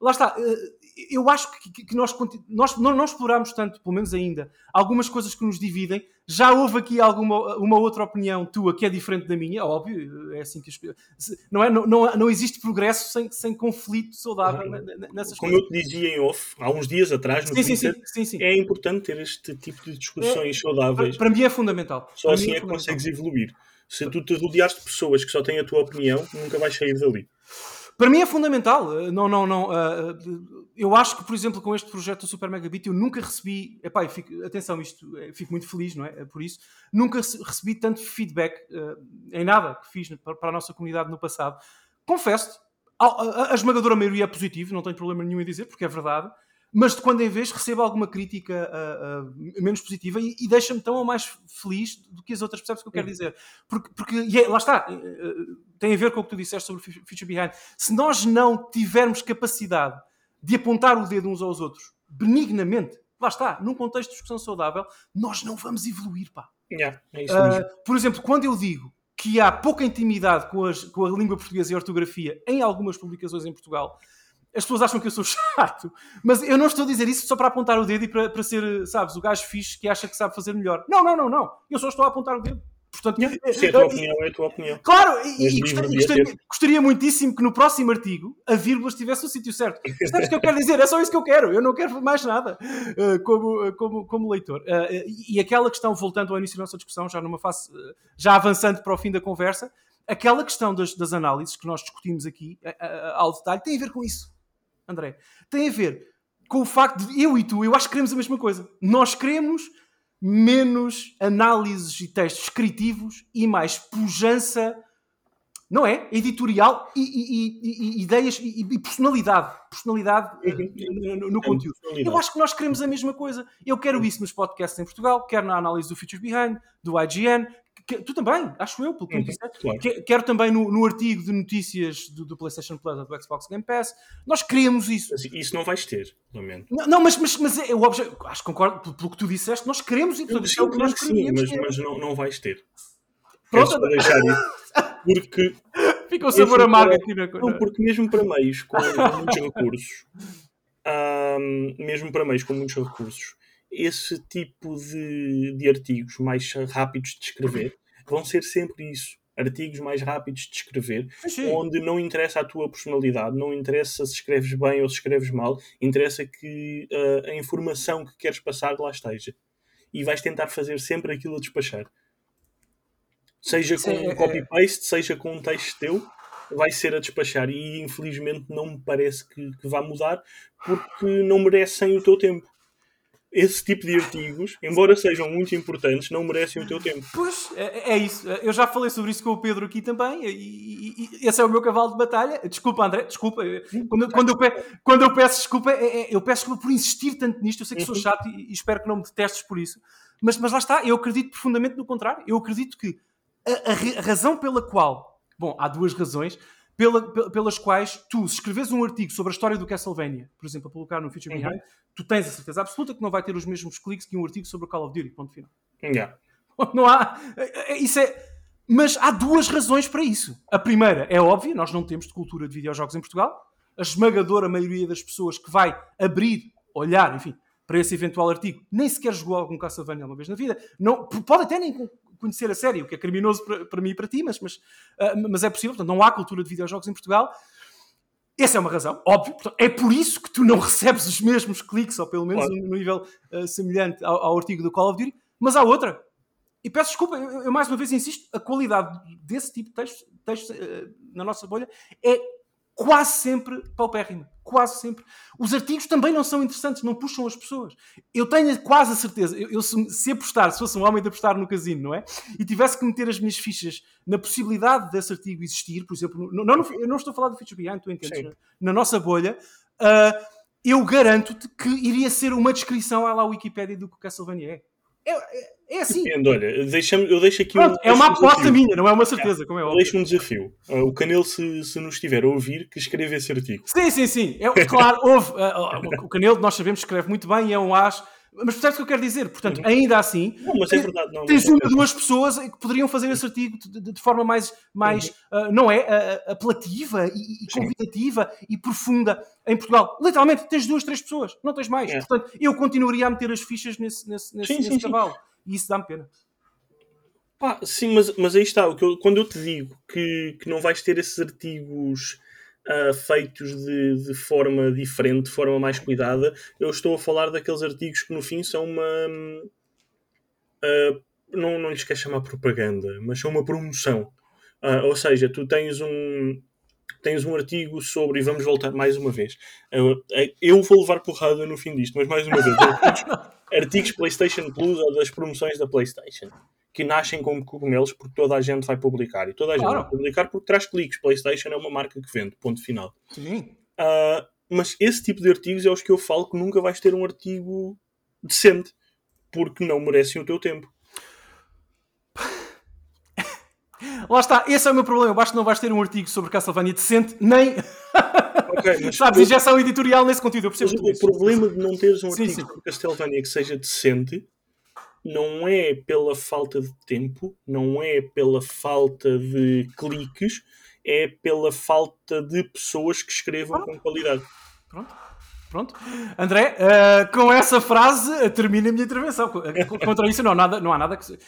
lá está, eh, eu acho que, que nós, nós não, não exploramos tanto, pelo menos ainda, algumas coisas que nos dividem. Já houve aqui alguma uma outra opinião tua que é diferente da minha, óbvio, é assim que não, é, não, não, não existe progresso sem, sem conflito saudável nessas Como coisas. eu te dizia em off, há uns dias atrás, no sim, Twitter, sim, sim, é importante ter este tipo de discussões é, saudáveis. Para, para, mim é fundamental. Só para assim é, é que consegues evoluir. Se tu te rodeares de pessoas que só têm a tua opinião, nunca vais sair dali. Para mim é fundamental. Eh, não, não, não. Uh, eu acho que, por exemplo, com este projeto do Super Megabit, eu nunca recebi. Epá, fico, atenção, isto, fico muito feliz, não é? Por isso, nunca recebi tanto feedback em nada que fiz para, a nossa comunidade no passado. Confesso, a, esmagadora maioria é positivo, não tenho problema nenhum em dizer, porque é verdade mas de quando em vez recebo alguma crítica uh, uh, menos positiva e, e deixa-me tão ou mais feliz do que as outras, percebes o que eu quero dizer? Porque, porque é, lá está, uh, tem a ver com o que tu disseste sobre o Future Behind. Se nós não tivermos capacidade de apontar o dedo uns aos outros benignamente, lá está, num contexto de discussão saudável, nós não vamos evoluir, pá. Yeah, é por exemplo, quando eu digo que há pouca intimidade com, as, com a língua portuguesa e a ortografia em algumas publicações em Portugal, as pessoas acham que eu sou [LAUGHS] chato, mas eu não estou a dizer isso só para apontar o dedo e para, para ser, sabes, o gajo fixe que acha que sabe fazer melhor. Não, não, não, não. Eu só estou a apontar o dedo. Portanto, Se é a tua opinião, é a tua opinião. Claro, e, e gostaria, gostaria, gostaria, muitíssimo que no próximo artigo a vírgula estivesse no sítio certo. [LAUGHS] Sabes o que eu quero dizer? É só isso que eu quero. Eu não quero mais nada como, como, como leitor. E aquela questão, voltando ao início da nossa discussão, já numa fase, já avançando para o fim da conversa, aquela questão das, das análises que nós discutimos aqui ao detalhe tem a ver com isso. André, tem a ver com o facto de eu e tu, eu acho que queremos a mesma coisa. Nós queremos menos análises e textos descritivos e mais pujança, não é? Editorial e, e, e, e ideias e, personalidade. Personalidade uhum. no, no, conteúdo. Eu acho que nós queremos a mesma coisa. Eu quero isso nos podcasts em Portugal, quero na análise do Features Behind, do IGN, que, tu também, acho eu, pelo que uhum, claro. que, Quero também no, no, artigo de notícias do, do, PlayStation Plus ou do Xbox Game Pass. Nós queremos isso. Isso não vais ter, lamento. Não, não mas, mas, mas é o objeto. Acho que concordo pelo, pelo, que tu disseste. Nós queremos isso. Portanto, é o que nós sim, mas, mas não, não vais ter. Pronto. deixar isso. [LAUGHS] Porque. Fica o sabor amargo aqui na coisa. Não, porque mesmo para meios com muitos recursos, [LAUGHS] mesmo para meios com muitos recursos, esse tipo de, de artigos mais rápidos de escrever vão ser sempre isso. Artigos mais rápidos de escrever, Sim. onde não interessa a tua personalidade, não interessa se escreves bem ou se escreves mal, interessa que uh, a informação que queres passar lá esteja. E vais tentar fazer sempre aquilo a despachar. Seja com um é, é. copy-paste, seja com um texto teu, vai ser a despachar. E infelizmente não me parece que, que vá mudar, porque não merecem o teu tempo esse tipo de artigos, embora sejam muito importantes, não merecem o teu tempo. Pois, é, é isso. Eu já falei sobre isso com o Pedro aqui também, e, e, e esse é o meu cavalo de batalha. Desculpa, André, desculpa. Quando, quando, eu, pe, quando eu peço desculpa, é, é, eu peço desculpa por insistir tanto nisto. Eu sei que sou uhum. chato e, e espero que não me detestes por isso. Mas, mas lá está, eu acredito profundamente no contrário. Eu acredito que a, a, a razão pela qual. Bom, há duas razões pela, pelas quais tu, se escreves um artigo sobre a história do Castlevania, por exemplo, a colocar no Future Behind, uhum. tu tens a certeza absoluta que não vai ter os mesmos cliques que um artigo sobre o Call of Duty, ponto final. Yeah. [LAUGHS] Não há. É, é, isso é. Mas há duas razões para isso. A primeira é óbvia, nós não temos de cultura de videojogos em Portugal. A esmagadora maioria das pessoas que vai abrir, olhar, enfim, para esse eventual artigo, nem sequer jogou algum Castlevania uma vez na vida. Não, pode até nem conhecer a série, o que é criminoso para, para mim e para ti, mas, mas, uh, mas é possível. Portanto, não há cultura de videojogos em Portugal. Essa é uma razão, óbvio. Portanto, é por isso que tu não recebes os mesmos cliques, ou pelo menos claro. no nível uh, semelhante ao, ao, artigo do Call of Duty. Mas há outra. E peço desculpa, eu, eu mais uma vez insisto, a qualidade desse tipo de texto, texto uh, na nossa bolha é quase sempre paupérrima. Quase sempre. Os artigos também não são interessantes, não puxam as pessoas. Eu tenho quase a certeza, eu, eu se, se apostar, se fosse um homem de apostar no casino, não é? E tivesse que meter as minhas fichas na possibilidade desse artigo existir, por exemplo, não, não, eu não estou a falar do Feature Behind, tu entendes? Na, na, nossa bolha, uh, eu garanto-te que iria ser uma descrição à lá Wikipedia do que o Castlevania é. É, é, assim. Depende, olha, eu deixo aqui Pronto, um, É uma aposta um minha, não é uma certeza, é, como é óbvio. Deixo um desafio. Uh, o Canelo, se, se nos estiver a ouvir, que escreva esse artigo. Sim, sim, sim. É, claro, [LAUGHS] houve. Uh, o Canelo, nós sabemos, escreve muito bem, é um as mas percebes o que eu quero dizer? Portanto, ainda assim, não, mas é verdade, não, tens uma ou duas pessoas que poderiam fazer esse artigo de, de, forma mais, mais uh, não é, uh, apelativa e, e convidativa e profunda em Portugal. Literalmente, tens duas, três pessoas, não tens mais. É. Portanto, eu continuaria a meter as fichas nesse, nesse, nesse, sim, nesse sim, cavalo. Sim. E isso dá-me pena. Pá, sim, mas, mas aí está. Eu, quando eu te digo que, que não vais ter esses artigos uh, feitos de, de forma diferente, de forma mais cuidada, eu estou a falar daqueles artigos que no fim são uma. Uh, não, não lhes quer chamar propaganda, mas são uma promoção. Uh, ou seja, tu tens um, tens um artigo sobre, e vamos voltar mais uma vez. Eu, eu vou levar porrada no fim disto, mas mais uma vez, artigos, [LAUGHS] artigos PlayStation Plus ou das promoções da PlayStation que nascem como cogumelos porque toda a gente vai publicar. E toda a gente claro. vai publicar porque traz cliques. PlayStation é uma marca que vende, ponto final. Sim. Uh, mas esse tipo de artigos é os que eu falo que nunca vais ter um artigo decente porque não merecem o teu tempo. [LAUGHS] Lá está, esse é o meu problema. Basta não vais ter um artigo sobre Castlevania decente, nem. Okay, [LAUGHS] mas Sabes, eu... injeção editorial nesse conteúdo. Eu percebo o problema de não teres um sim, artigo sim. sobre Castlevania que seja decente não é pela falta de tempo, não é pela falta de cliques, é pela falta de pessoas que escrevam com qualidade. Pronto. Pronto. André, uh, com essa frase termina a minha intervenção. Contra isso não, nada, não há nada que.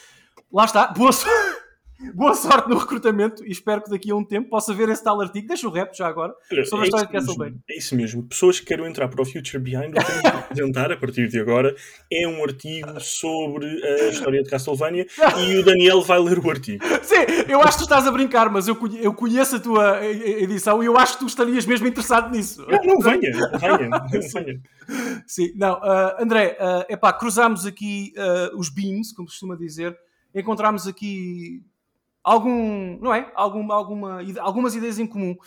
Lá está. Boa sorte. Boa sorte no recrutamento e espero que daqui a um tempo possa ver esse tal artigo. Deixa o rap já agora sobre é a história de Castlevania. É isso mesmo. Pessoas que queiram entrar para o Future Behind, o que apresentar a partir de agora é um artigo sobre a história de Castlevania e o Daniel vai ler o artigo. Sim, eu acho que tu estás a brincar, mas eu, eu conheço a tua edição e eu acho que tu estarias mesmo interessado nisso. Não, não venha, venha, venha. [LAUGHS] Sim, não, uh, André, uh, epá, cruzámos aqui uh, os beams, como costuma dizer, encontramos aqui algum, não é? Algum, alguma, algumas ideias em comum.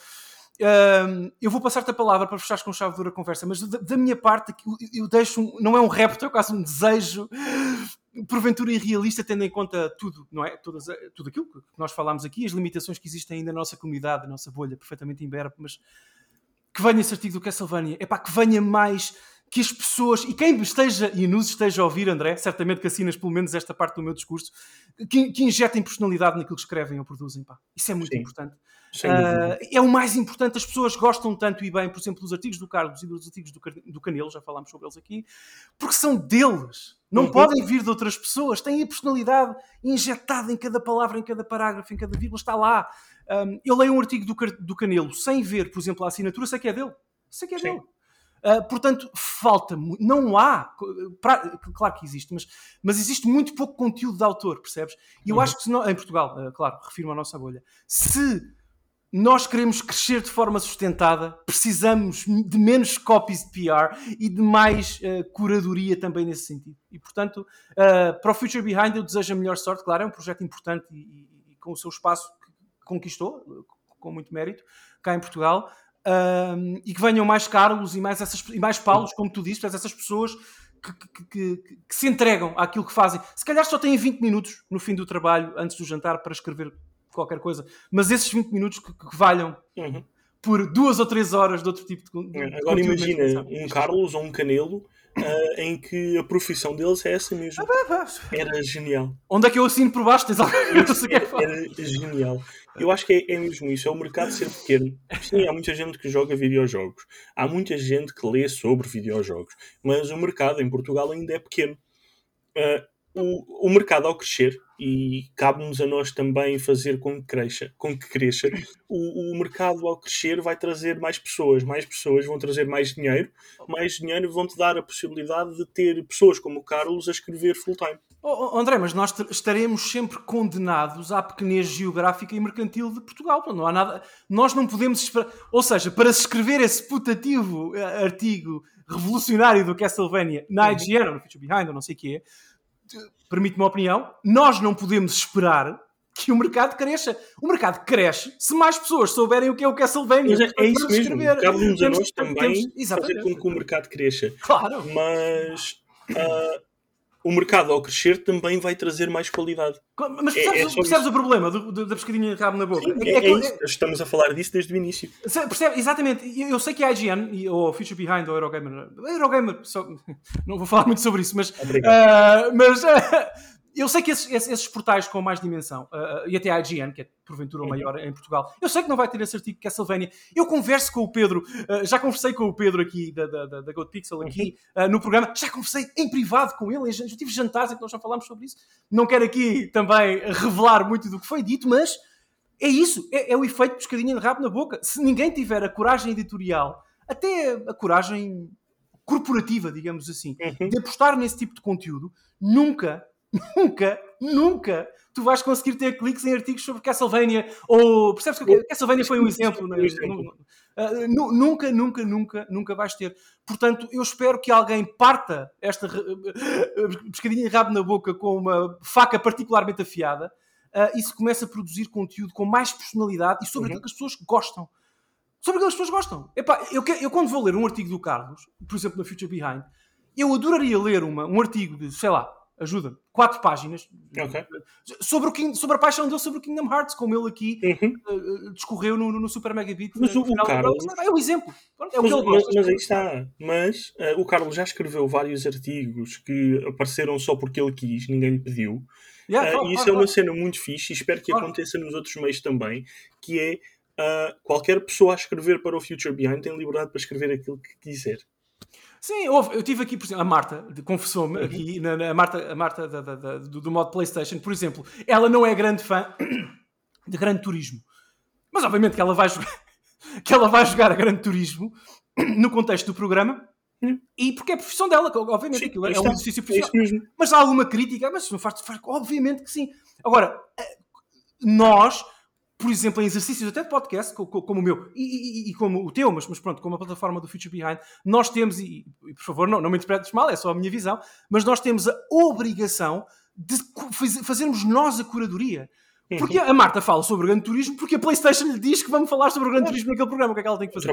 Uh, eu vou passar-te a palavra para fechares com chave dura a conversa, mas da, da minha parte eu, eu deixo, um, não é um repto, é quase um desejo, porventura irrealista, tendo em conta tudo, não é? Todas, tudo aquilo que nós falámos aqui, as limitações que existem ainda na nossa comunidade, na nossa bolha, perfeitamente imberbe, mas que venha esse artigo do Castlevania, é para que venha mais que as pessoas, e quem esteja e nos esteja a ouvir, André, certamente que assinas pelo menos esta parte do meu discurso, que, que injetem personalidade naquilo que escrevem ou produzem. Pá. Isso é muito Sim. importante. Uh, é o mais importante. As pessoas gostam tanto e bem, por exemplo, dos artigos do Carlos e dos artigos do, do Canelo, já falámos sobre eles aqui, porque são deles. Não uhum. podem vir de outras pessoas. Têm a personalidade injetada em cada palavra, em cada parágrafo, em cada vírgula. Está lá. Um, eu leio um artigo do, do Canelo sem ver, por exemplo, a assinatura, sei que é dele. Sei que é Sim. dele. Uh, portanto, falta, não há, pra, claro que existe, mas, mas existe muito pouco conteúdo de autor, percebes? E eu uhum. acho que, se não, em Portugal, uh, claro, refiro à nossa bolha, se nós queremos crescer de forma sustentada, precisamos de menos copies de PR e de mais uh, curadoria também nesse sentido. E, portanto, para o Future Behind eu desejo a melhor sorte, claro, é um projeto importante e, e, e com o seu espaço que conquistou, com muito mérito, cá em Portugal um, e que venham mais Carlos e mais, essas, e mais Paulos, como tu dizes, essas pessoas que, que, que, que, se entregam àquilo que fazem. Se calhar só têm 20 minutos no fim do trabalho, antes do jantar, para escrever qualquer coisa, mas esses 20 minutos que, valham uhum. por duas ou três horas de outro tipo de, de Agora imagina um Carlos ou um Canelo uh, em que a profissão deles é essa mesmo. Ah, era genial. Onde é que eu assino por baixo? Tens era genial. Eu acho que é, é, mesmo isso, é o mercado ser pequeno. Sim, há muita gente que joga videojogos, há muita gente que lê sobre videojogos, mas o mercado em Portugal ainda é pequeno. Uh, o, o mercado ao crescer, e cabe-nos a nós também fazer com que cresça, com que cresça. O, o, mercado ao crescer vai trazer mais pessoas, mais pessoas vão trazer mais dinheiro, mais dinheiro vão-te dar a possibilidade de ter pessoas como o Carlos a escrever full-time. Oh, André, mas nós estaremos sempre condenados à pequenez geográfica e mercantil de Portugal. Não há nada. Nós não podemos esperar. Ou seja, para se escrever esse putativo eh, artigo revolucionário do Castlevania na IGN ou no Future Behind ou não sei o quê, permite-me uma opinião, nós não podemos esperar que o mercado cresça. O mercado cresce se mais pessoas souberem o que é o Castlevania. Mas é, é isso mesmo. Cabe-nos a nós também temos, fazer com que o mercado cresça. Claro. Mas uh, o mercado ao crescer também vai trazer mais qualidade. Mas percebes, é, é percebes o problema do, do, da pescadinha de rabo na boca? Sim, é, é, é Estamos a falar disso desde o início. Percebe, exatamente. Eu sei que a IGN, ou Future Behind, ou Eurogamer, Eurogamer, só, [LAUGHS] não vou falar muito sobre isso, mas, uh, mas uh, [LAUGHS] eu sei que esses, esses, portais com mais dimensão, uh, e até a IGN, que é porventura o maior em Portugal, eu sei que não vai ter esse artigo de Castlevania. Eu converso com o Pedro, uh, já conversei com o Pedro aqui da, da, da, GoPixel aqui uh, no programa, já conversei em privado com ele, já tive jantares em que nós já falámos sobre isso. Não quero aqui também revelar muito do que foi dito, mas é isso, é, é o efeito de pescadinha de rabo na boca. Se ninguém tiver a coragem editorial, até a coragem corporativa, digamos assim, uhum. de apostar nesse tipo de conteúdo, nunca nunca, nunca tu vais conseguir ter cliques em artigos sobre Castlevania ou percebes que Castlevania foi um exemplo, né? uh, nunca, nunca, nunca, nunca vais ter. Portanto, eu espero que alguém parta esta uh, pescadinha de rabo na boca com uma faca particularmente afiada uh, e se comece a produzir conteúdo com mais personalidade e sobre uhum. aquilo que as pessoas gostam. Sobre aquilo que as pessoas gostam. Epá, eu, eu quando vou ler um artigo do Carlos, por exemplo, na Future Behind, eu adoraria ler uma, um artigo de, sei lá, ajuda quatro páginas okay. sobre, o King, sobre a paixão dele sobre o Kingdom Hearts, como ele aqui uhum. uh, discorreu no, no, Super Mega Beat. Mas o, o Carlos... É um exemplo. É mas, mas, mas, aí está. Mas uh, o Carlos já escreveu vários artigos que apareceram só porque ele quis, ninguém lhe pediu. Yeah, uh, claro, e isso claro, é uma claro. cena muito fixe e espero que aconteça nos outros meios também, que é qualquer pessoa a escrever para o Future Behind tem liberdade para escrever aquilo que quiser. Sim, houve, eu tive aqui, por exemplo, a Marta, confessou-me uhum. aqui, na, na, a Marta, a Marta da, da, da, do, do modo PlayStation, por exemplo, ela não é grande fã de Grande Turismo. Mas obviamente que ela vai jogar, [LAUGHS] que ela vai jogar a Grande Turismo no contexto do programa. Hum. E porque é a profissão dela, obviamente, sim, aquilo é, é um exercício profissional. É mas há alguma crítica? Mas não faz, faz, obviamente que sim. Agora, eh, nós por exemplo, em exercícios até de podcast, como o meu e, e, e, como o teu, mas, mas pronto, como a plataforma do Future Behind, nós temos, e, e por favor, não, não me interpretes mal, é só a minha visão, mas nós temos a obrigação de fazermos nós a curadoria. Porque a Marta fala sobre o grande turismo, porque a PlayStation lhe diz que vamos falar sobre o grande turismo naquele programa. O que é que ela tem que fazer?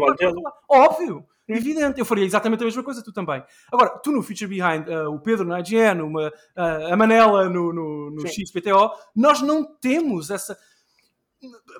Óbvio, evidente. Eu faria exatamente a mesma coisa, tu também. Agora, tu no Future Behind, uh, o Pedro na IGN, uma, uh, a Manela no, no, no XPTO, nós não temos essa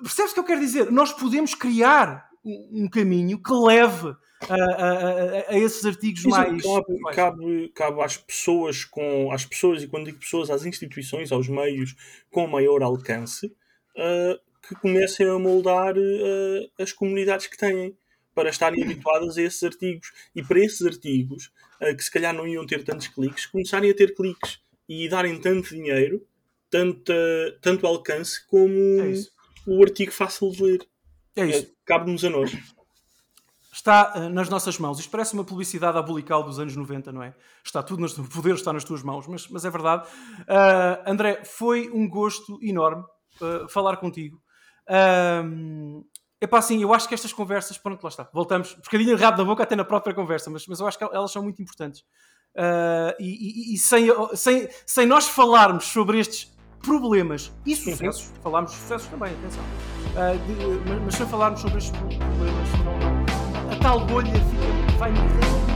Percebes o que eu quero dizer? Nós podemos criar um caminho que leve a, a, a esses artigos Isso mais. Cabe, cabe, cabe, às pessoas com às pessoas, e quando digo pessoas, às instituições, aos meios com maior alcance, uh, que comecem a moldar uh, as comunidades que têm para estarem habituadas a esses artigos. E para esses artigos, uh, que se calhar não iam ter tantos cliques, começarem a ter cliques e darem tanto dinheiro, tanto, tanto alcance como. É o artigo fácil de ler. É isso. É, Cabe-nos a nós. Está uh, nas nossas mãos. Isto parece uma publicidade abulical dos anos 90, não é? Está tudo, nas, [LAUGHS] o poder está nas tuas mãos, mas, mas é verdade. Uh, André, foi um gosto enorme uh, falar contigo. Epá, assim, eu acho que estas conversas, pronto, lá está, voltamos, um bocadinho errado da boca até na própria conversa, mas, mas eu acho que elas são muito importantes. Uh, e, e, e sem, sem, sem nós falarmos sobre estes problemas e sucessos, falámos de sucessos também, atenção, uh, de, mas, mas se falarmos sobre estes problemas, não, a tal bolha fica, vai morrer